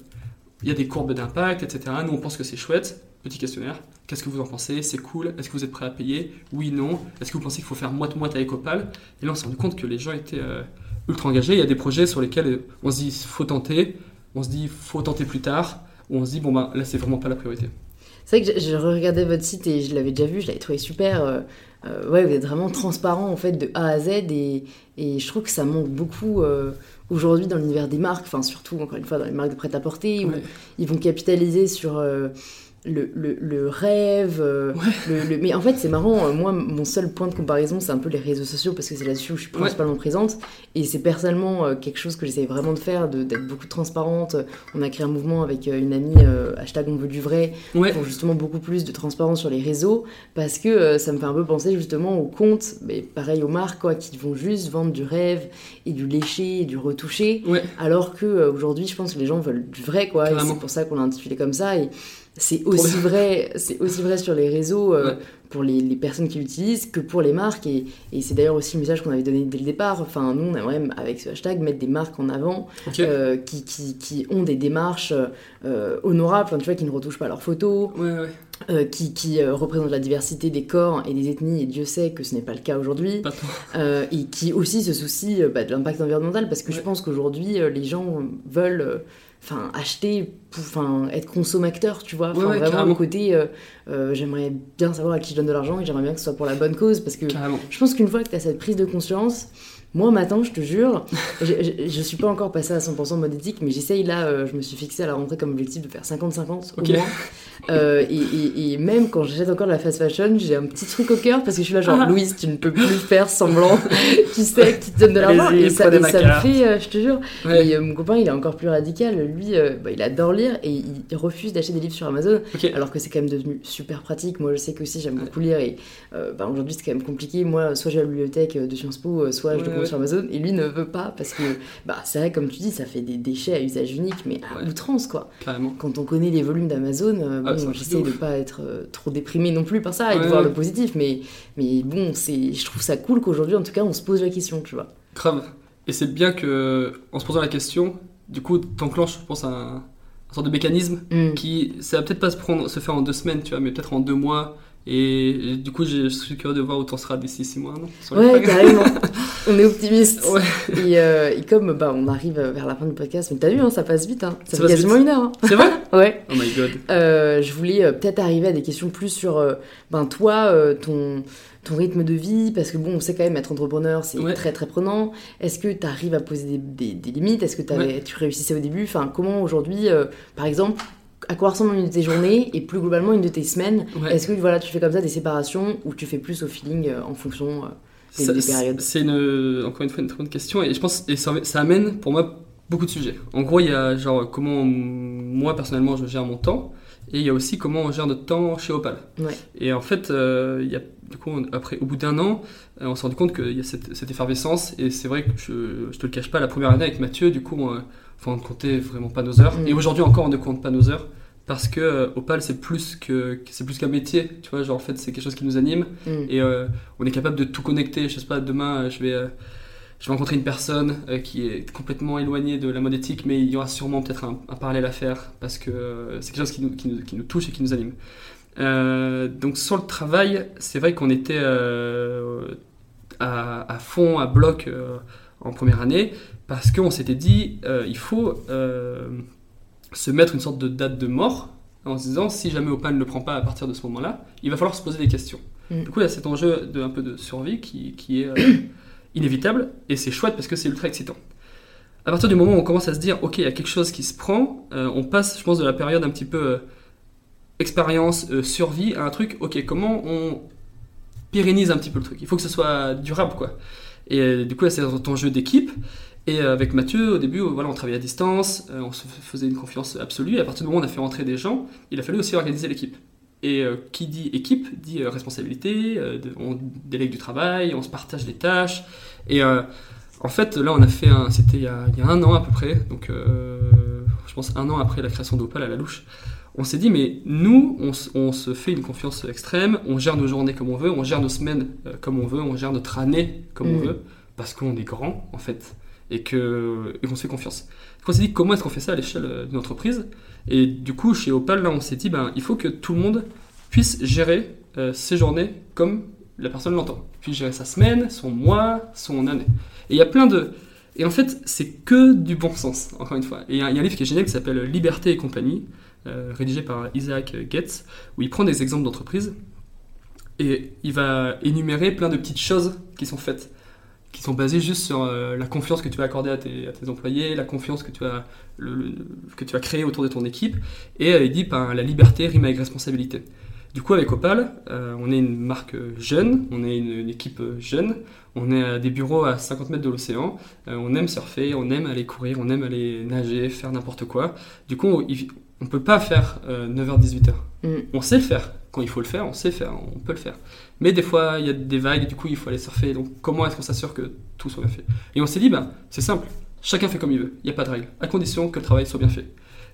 Il y a des courbes d'impact, etc. Nous, on pense que c'est chouette. Petit questionnaire. Qu'est-ce que vous en pensez? C'est cool Est-ce que vous êtes prêt à payer? Oui, non. Est-ce que vous pensez qu'il faut faire moite-moite avec Opal Et là, on s'est rendu compte que les gens étaient euh, ultra engagés. Il y a des projets sur lesquels euh, on se dit faut tenter, on se dit faut tenter plus tard, ou on se dit bon, ben là, c'est vraiment pas la priorité. C'est vrai que je, je regardais votre site et je l'avais déjà vu, je l'avais trouvé super. euh, euh, ouais, vous êtes vraiment transparent en fait de A à Z et, et je trouve que ça manque beaucoup euh, aujourd'hui dans l'univers des marques, enfin surtout encore une fois dans les marques de prêt-à-porter où Ouais. ils vont capitaliser sur, le, le, le rêve. euh, le, le- Mais en fait, c'est marrant. euh, moi, mon seul point de comparaison, c'est un peu les réseaux sociaux parce que c'est là-dessus où je suis principalement présente. Et c'est personnellement euh, quelque chose que j'essaie vraiment de faire, d'être beaucoup transparente. On a créé un mouvement avec une amie, hashtag on veut du vrai, Ouais, pour justement beaucoup plus de transparence sur les réseaux parce que ça me fait un peu penser justement aux comptes, mais pareil aux marques, quoi, qui vont juste vendre du rêve et du léché et du retouché. Alors que aujourd'hui, je pense que les gens veulent du vrai, quoi. Et c'est pour ça qu'on l'a intitulé comme ça. Et c'est aussi vrai, c'est aussi vrai sur les réseaux euh, Ouais. pour les, les personnes qui l'utilisent que pour les marques. Et, et c'est d'ailleurs aussi le message qu'on avait donné dès le départ. Enfin, nous, on aimerait avec ce hashtag mettre des marques en avant euh, qui, qui, qui ont des démarches euh, honorables, enfin, tu vois, qui ne retouchent pas leurs photos, Ouais, ouais, euh, qui, qui euh, représentent la diversité des corps et des ethnies. Et Dieu sait que ce n'est pas le cas aujourd'hui euh, et qui aussi se soucie bah, de l'impact environnemental parce que je pense qu'aujourd'hui les gens veulent enfin acheter pour enfin être consommateurs tu vois Ouais, enfin ouais, vraiment carrément. le côté euh, euh, j'aimerais bien savoir à qui je donne de l'argent et j'aimerais bien que ce soit pour la bonne cause parce que Carrément. je pense qu'une fois que tu as cette prise de conscience moi maintenant je te jure je, je, je suis pas encore passée à 100% mode éthique mais j'essaye là euh, je me suis fixé à la rentrée comme objectif de faire 50-50 Ok. au moins. Euh, et, et- et même quand j'achète encore de la fast fashion j'ai un petit truc au cœur parce que je suis là genre Ah. Louise tu ne peux plus faire semblant. Tu sais qui te donne de l'argent et ça, et me fait euh, je te jure. Ouais, et euh, mon copain il est encore plus radical. Lui bah, il adore lire et il, refuse d'acheter des livres sur Amazon alors que c'est quand même devenu super pratique. Moi je sais que aussi j'aime beaucoup lire et bah, aujourd'hui c'est quand même compliqué. Moi soit j'ai la bibliothèque de Sciences Po soit je Ouais, commande ouais. sur Amazon et lui ne veut pas parce que bah c'est vrai comme tu dis ça fait des déchets à usage unique mais à Ouais. outrance quoi Carrément. quand on connaît les volumes d'Amazon, euh, Ah, bon, j'essaie de pas être euh, trop déprimé non plus par ça et de voir le positif, mais, mais bon, c'est, je trouve ça cool qu'aujourd'hui, en tout cas, on se pose la question, tu vois. Grave. Et c'est bien que, en se posant la question, du coup, t'enclenches, je pense, un, un sorte de mécanisme Mm. qui, ça va peut-être pas se, prendre, se faire en deux semaines, tu vois, mais peut-être en deux mois. Et, et du coup, je suis curieux de voir où t'en seras d'ici six mois, non Ouais, carrément. on est optimiste. Ouais. Et, euh, et comme bah, on arrive vers la fin du podcast, mais t'as vu, hein, ça passe vite, hein. ça, Ça fait quasiment vite. une heure. hein. C'est vrai Ouais. Oh my god. Euh, je voulais euh, peut-être arriver à des questions plus sur ben, toi, ton, ton rythme de vie, parce que bon, on sait quand même être entrepreneur, c'est Ouais. très très prenant. Est-ce que tu arrives à poser des, des- des limites? Est-ce que Ouais. tu réussissais au début? Enfin, comment aujourd'hui, par exemple, à quoi ressemble une de tes journées et plus globalement une de tes semaines Ouais. Est-ce que voilà, tu fais comme ça des séparations ou tu fais plus au feeling euh, en fonction euh, des, Ça- des périodes? C'est une, encore une fois une très bonne question et je pense et ça, ça amène pour moi beaucoup de sujets. En gros, il y a genre comment moi personnellement je gère mon temps et il y a aussi comment on gère notre temps chez Opal. Ouais. Et en fait, euh, il y a, du coup, on- après, au bout d'un an, euh, on s'est rendu compte qu'il y a cette, cette effervescence et c'est vrai que je, je te le cache pas, la première année avec Mathieu, du coup, on, enfin, on ne comptait vraiment pas nos heures Mm. et aujourd'hui encore on ne compte pas nos heures. Parce que euh, Opal c'est plus que c'est plus qu'un métier, tu vois, genre en fait c'est quelque chose qui nous anime Mm. et euh, on est capable de tout connecter. Je sais pas, demain, euh, je vais, euh, je vais rencontrer une personne qui est complètement éloignée de la mode éthique, mais il y aura sûrement peut-être un, un parallèle à faire parce que c'est quelque chose qui nous, qui, nous, qui nous touche et qui nous anime. Donc sur le travail, c'est vrai qu'on était à, à fond, à bloc en première année parce qu'on s'était dit euh, il faut euh, se mettre une sorte de date de mort en se disant si jamais Opal ne le prend pas à partir de ce moment-là, il va falloir se poser des questions. Mm. Du coup, il y a cet enjeu de un peu de survie qui, qui est euh, inévitable et c'est chouette parce que c'est ultra excitant. À partir du moment où on commence à se dire ok, il y a quelque chose qui se prend, on passe, je pense, de la période un petit peu expérience, survie à un truc ok, comment on pérennise un petit peu le truc? Il faut que ce soit durable quoi. Et euh, du coup, c'est un enjeu d'équipe. Et euh, avec Mathieu, au début, voilà, on travaillait à distance, euh, on se faisait une confiance absolue. Et à partir du moment où on a fait rentrer des gens, il a fallu aussi organiser l'équipe. Et qui dit équipe dit responsabilité, on délègue du travail, on se partage les tâches. Et en fait, là, on a fait un. C'était il, il y a un an à peu près, donc je pense un an après la création d'Opal à la louche. On s'est dit, mais nous, on, se- on se fait une confiance extrême, on gère nos journées comme on veut, on gère nos semaines euh, comme on veut, on gère notre année comme on Mhm. veut, parce qu'on est grand, en fait, et qu'on se fait confiance. Donc on s'est dit, comment est-ce qu'on fait ça à l'échelle euh, d'une entreprise? Et du coup, chez Opal, là, on s'est dit, ben, il faut que tout le monde puisse gérer euh, ses journées comme la personne l'entend. Puisse gérer sa semaine, son mois, son année. Et il y a plein de... Et en fait, c'est que du bon sens, encore une fois. Et il y, y a un livre qui est génial qui s'appelle Liberté et compagnie, rédigé par Isaac Getz, où il prend des exemples d'entreprises et il va énumérer plein de petites choses qui sont faites. qui sont basés juste sur euh, la confiance que tu vas accorder à tes, employés, la confiance que tu as, le, que tu as créée autour de ton équipe. Et euh, il dit ben, la liberté rime avec responsabilité. Du coup, avec Opal, euh, on est une marque euh, jeune, on est une, équipe euh, jeune, on est à des bureaux à 50 mètres de l'océan, euh, on aime surfer, on aime aller courir, on aime aller nager, faire n'importe quoi. Du coup, on, on peut pas faire 9h-18h. Mm. On sait le faire. Quand il faut le faire, on sait le faire, on peut le faire. Mais des fois, il y a des vagues, du coup, il faut aller surfer. Donc, comment est-ce qu'on s'assure que tout soit bien fait? Et on s'est dit, ben, c'est simple, chacun fait comme il veut, il n'y a pas de règle, à condition que le travail soit bien fait.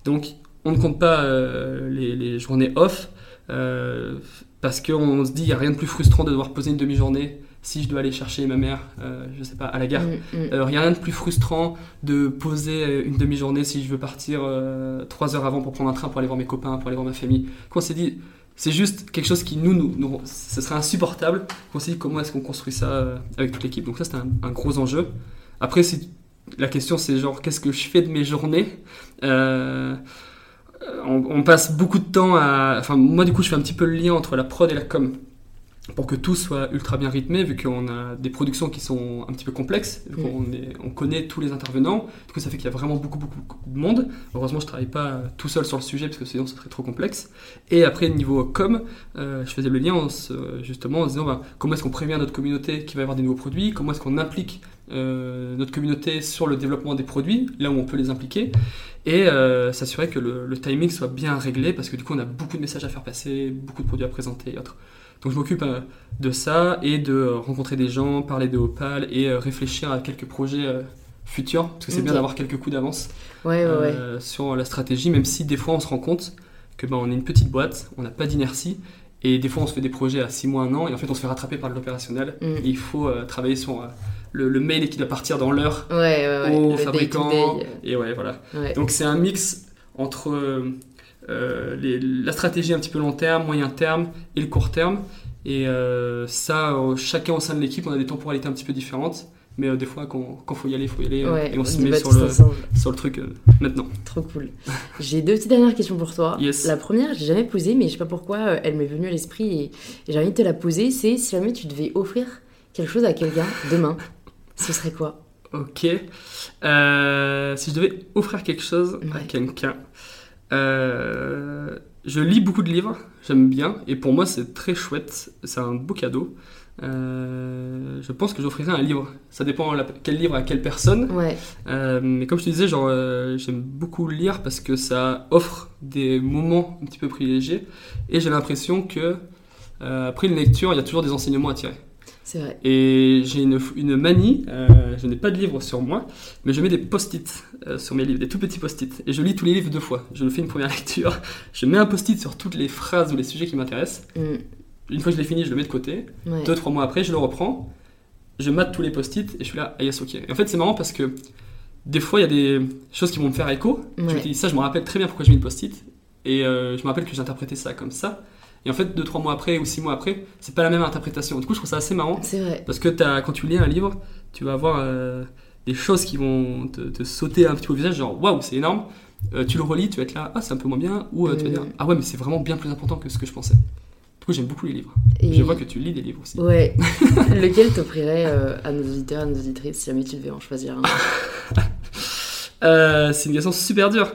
Donc, on ne compte pas euh, les, les journées off, euh, parce qu'on se dit, il n'y a rien de plus frustrant de devoir poser une demi-journée si je dois aller chercher ma mère, euh, je sais pas, à la gare. Mm, mm. Euh, rien de plus frustrant de poser euh, une demi-journée si je veux partir euh, trois heures avant pour prendre un train pour aller voir mes copains, pour aller voir ma famille. Qu'on s'est dit, c'est juste quelque chose qui nous, nous, nous- ce serait insupportable. Qu'on s'est dit comment est-ce qu'on construit ça avec toute l'équipe? Donc ça c'était un, un gros enjeu. Après si la question c'est genre qu'est-ce que je fais de mes journées? On, on passe beaucoup de temps à, enfin moi du coup je fais un petit peu le lien entre la prod et la com pour que tout soit ultra bien rythmé, vu qu'on a des productions qui sont un petit peu complexes, vu qu'on est- on connaît tous les intervenants, du coup ça fait qu'il y a vraiment beaucoup, beaucoup, beaucoup de monde. Heureusement, je travaille pas tout seul sur le sujet, parce que sinon, ce serait trop complexe. Et après, niveau com, euh, je faisais le lien en se- justement en se disant bah, comment est-ce qu'on prévient notre communauté qu'il va y avoir des nouveaux produits, comment est-ce qu'on implique euh, notre communauté sur le développement des produits, là où on peut les impliquer, et euh, s'assurer que le, le timing soit bien réglé, parce que du coup, on a beaucoup de messages à faire passer, beaucoup de produits à présenter et autres. Donc je m'occupe euh, de ça et de euh, rencontrer des gens, parler de Opal et euh, réfléchir à quelques projets futurs, parce que c'est bien d'avoir quelques coups d'avance Ouais, ouais, ouais. sur la stratégie, même si des fois on se rend compte que ben, on est une petite boîte, on n'a pas d'inertie, et des fois on se fait des projets à 6 mois, 1 an, et en fait on se fait rattraper par l'opérationnel. Mm. Il faut euh, travailler sur euh, le, le mail qui doit partir dans l'heure Ouais, ouais, ouais. au Le fabricant. day-to-day, Et ouais, voilà. Donc c'est un mix entre euh, les- la stratégie un petit peu long terme, moyen terme et le court terme. Et euh, ça, euh, chacun au sein de l'équipe, on a des temporalités un petit peu différentes. Mais euh, des fois, quand il faut y aller, il faut y aller. euh, Ouais, et on se y met sur le, sur le truc euh, maintenant. Trop cool. J'ai deux petites dernières questions pour toi. Yes. La première, je l'ai jamais posée, mais je sais pas pourquoi euh, elle m'est venue à l'esprit et, et j'ai envie de te la poser. C'est si jamais tu devais offrir quelque chose à quelqu'un demain, ce serait quoi? Ok. Euh, si je devais offrir quelque chose à quelqu'un, euh, je lis beaucoup de livres, j'aime bien, et pour moi c'est très chouette, c'est un beau cadeau. Euh, je pense que j'offrirais un livre. Ça dépend la- quel livre à quelle personne. Ouais, Euh, mais comme je te disais, genre, euh, j'aime beaucoup lire parce que ça offre des moments un petit peu privilégiés. Et j'ai l'impression que après une lecture, il y a toujours des enseignements à tirer. C'est vrai. Et j'ai une, une manie, euh, je n'ai pas de livre sur moi, mais je mets des post-it euh, sur mes livres, des tout petits post-it. Et je lis tous les livres deux fois. Je fais une première lecture, je mets un post-it sur toutes les phrases ou les sujets qui m'intéressent. Mm, Une fois que je l'ai fini, je le mets de côté. ouais. Deux, trois mois après, je le reprends, je mate tous les post-it et je suis là, ah yes, ok. Et en fait, c'est marrant parce que des fois, il y a des choses qui vont me faire écho. Je me dis, ça, je me rappelle très bien pourquoi j'ai mis le post-it. Et euh, je me rappelle que j'ai interprété ça comme ça. Et en fait, deux, trois mois après ou six mois après, c'est pas la même interprétation. Du coup, je trouve ça assez marrant C'est vrai. parce que t'as- quand tu lis un livre, tu vas avoir euh, des choses qui vont te, te sauter un petit peu au visage, genre waouh, c'est énorme. Euh, tu le relis, tu vas être là, ah, c'est un peu moins bien. Ou euh, tu vas dire, ah ouais, mais c'est vraiment bien plus important que ce que je pensais. Du coup, j'aime beaucoup les livres. Et Je vois que tu lis des livres aussi. Ouais. Lequel t'offrirais à nos auditeurs, à nos auditrices, si jamais tu devais en choisir un? C'est une question super dure.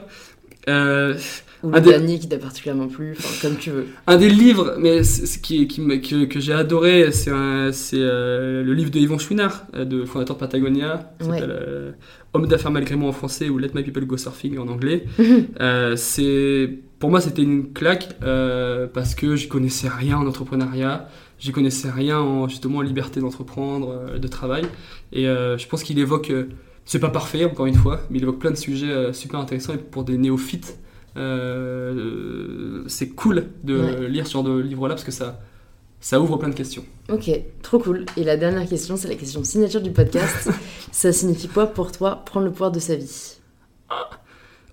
Euh, Ou le des- dernier qui t'a particulièrement plu, comme tu veux. un des livres, mais ce qui, que, que j'ai adoré, c'est euh, le livre de Yvon Chouinard, euh, de fondateur de Patagonia, Ouais. euh, Homme d'affaires malgré moi en français ou Let My People Go Surfing en anglais. Euh, c'est pour moi c'était une claque euh, parce que j'y connaissais rien en entrepreneuriat, j'y connaissais rien en justement en liberté d'entreprendre, de travail, et euh, je pense qu'il évoque, euh, c'est pas parfait encore une fois, mais il évoque plein de sujets euh, super intéressants et pour des néophytes, c'est cool de Ouais. lire genre de livre-là parce que ça ça ouvre plein de questions. Ok, trop cool. Et la dernière question, c'est la question signature du podcast. Ça signifie quoi pour toi prendre le pouvoir de sa vie?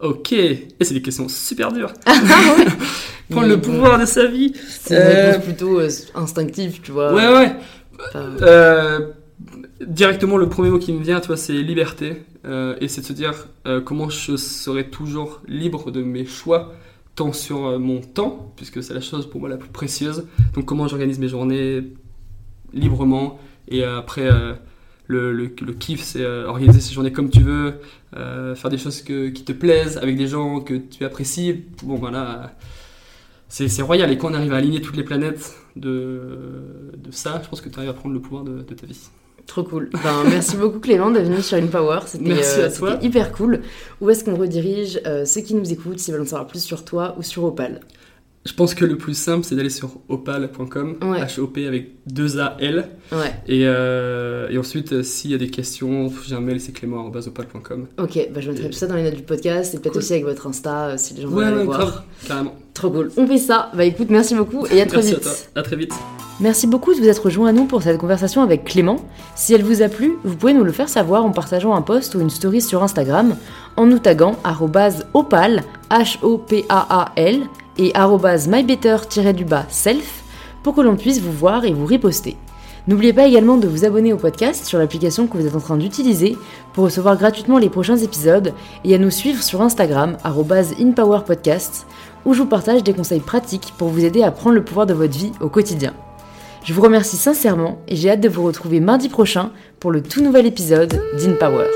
Ok, et c'est des questions super dures. Ah Prendre Mais le pouvoir de sa vie. C'est une Euh, réponse plutôt euh, instinctive, tu vois. Ouais ouais. Euh, directement, le premier mot qui me vient, tu vois, c'est liberté. Euh, et c'est de se dire euh, comment je serai toujours libre de mes choix, tant sur euh, mon temps, puisque c'est la chose pour moi la plus précieuse. Donc, comment j'organise mes journées librement. Et euh, après, le, le, kiff, c'est organiser ses journées comme tu veux, faire des choses que- qui te plaisent avec des gens que tu apprécies. Bon, voilà, c'est royal. Et quand on arrive à aligner toutes les planètes de, de ça, je pense que tu arrives à prendre le pouvoir de ta vie. Trop cool. Ben, merci beaucoup Clément d'être venu sur InPower. C'était Merci à euh, c'était hyper cool. Où est-ce qu'on redirige euh, ceux qui nous écoutent s'ils veulent en savoir plus sur toi ou sur Opal? Je pense que le plus simple, c'est d'aller sur opal.com, Ouais. H-O-P avec deux A-L. Ouais. Et, euh, et ensuite, euh, s'il y a des questions, j'ai un mail, c'est clément.opal.com. Ok, bah, je mettrai Et- tout ça dans les notes du podcast et peut-être Cool. aussi avec votre Insta euh, si les gens Ouais, veulent aller ouais, voir. grave, carrément. Trop cool. On fait ça. Bah écoute, merci beaucoup et à très Merci vite. à toi. À très vite. Merci beaucoup de vous être rejoint à nous pour cette conversation avec Clément. Si elle vous a plu, vous pouvez nous le faire savoir en partageant un post ou une story sur Instagram, en nous taguant opal, H-O-P-A-A-L, et arrobase mybetter-du-bas self, pour que l'on puisse vous voir et vous riposter. N'oubliez pas également de vous abonner au podcast sur l'application que vous êtes en train d'utiliser pour recevoir gratuitement les prochains épisodes et à nous suivre sur Instagram, inpowerpodcast, où je vous partage des conseils pratiques pour vous aider à prendre le pouvoir de votre vie au quotidien. Je vous remercie sincèrement et j'ai hâte de vous retrouver mardi prochain pour le tout nouvel épisode d'InPower.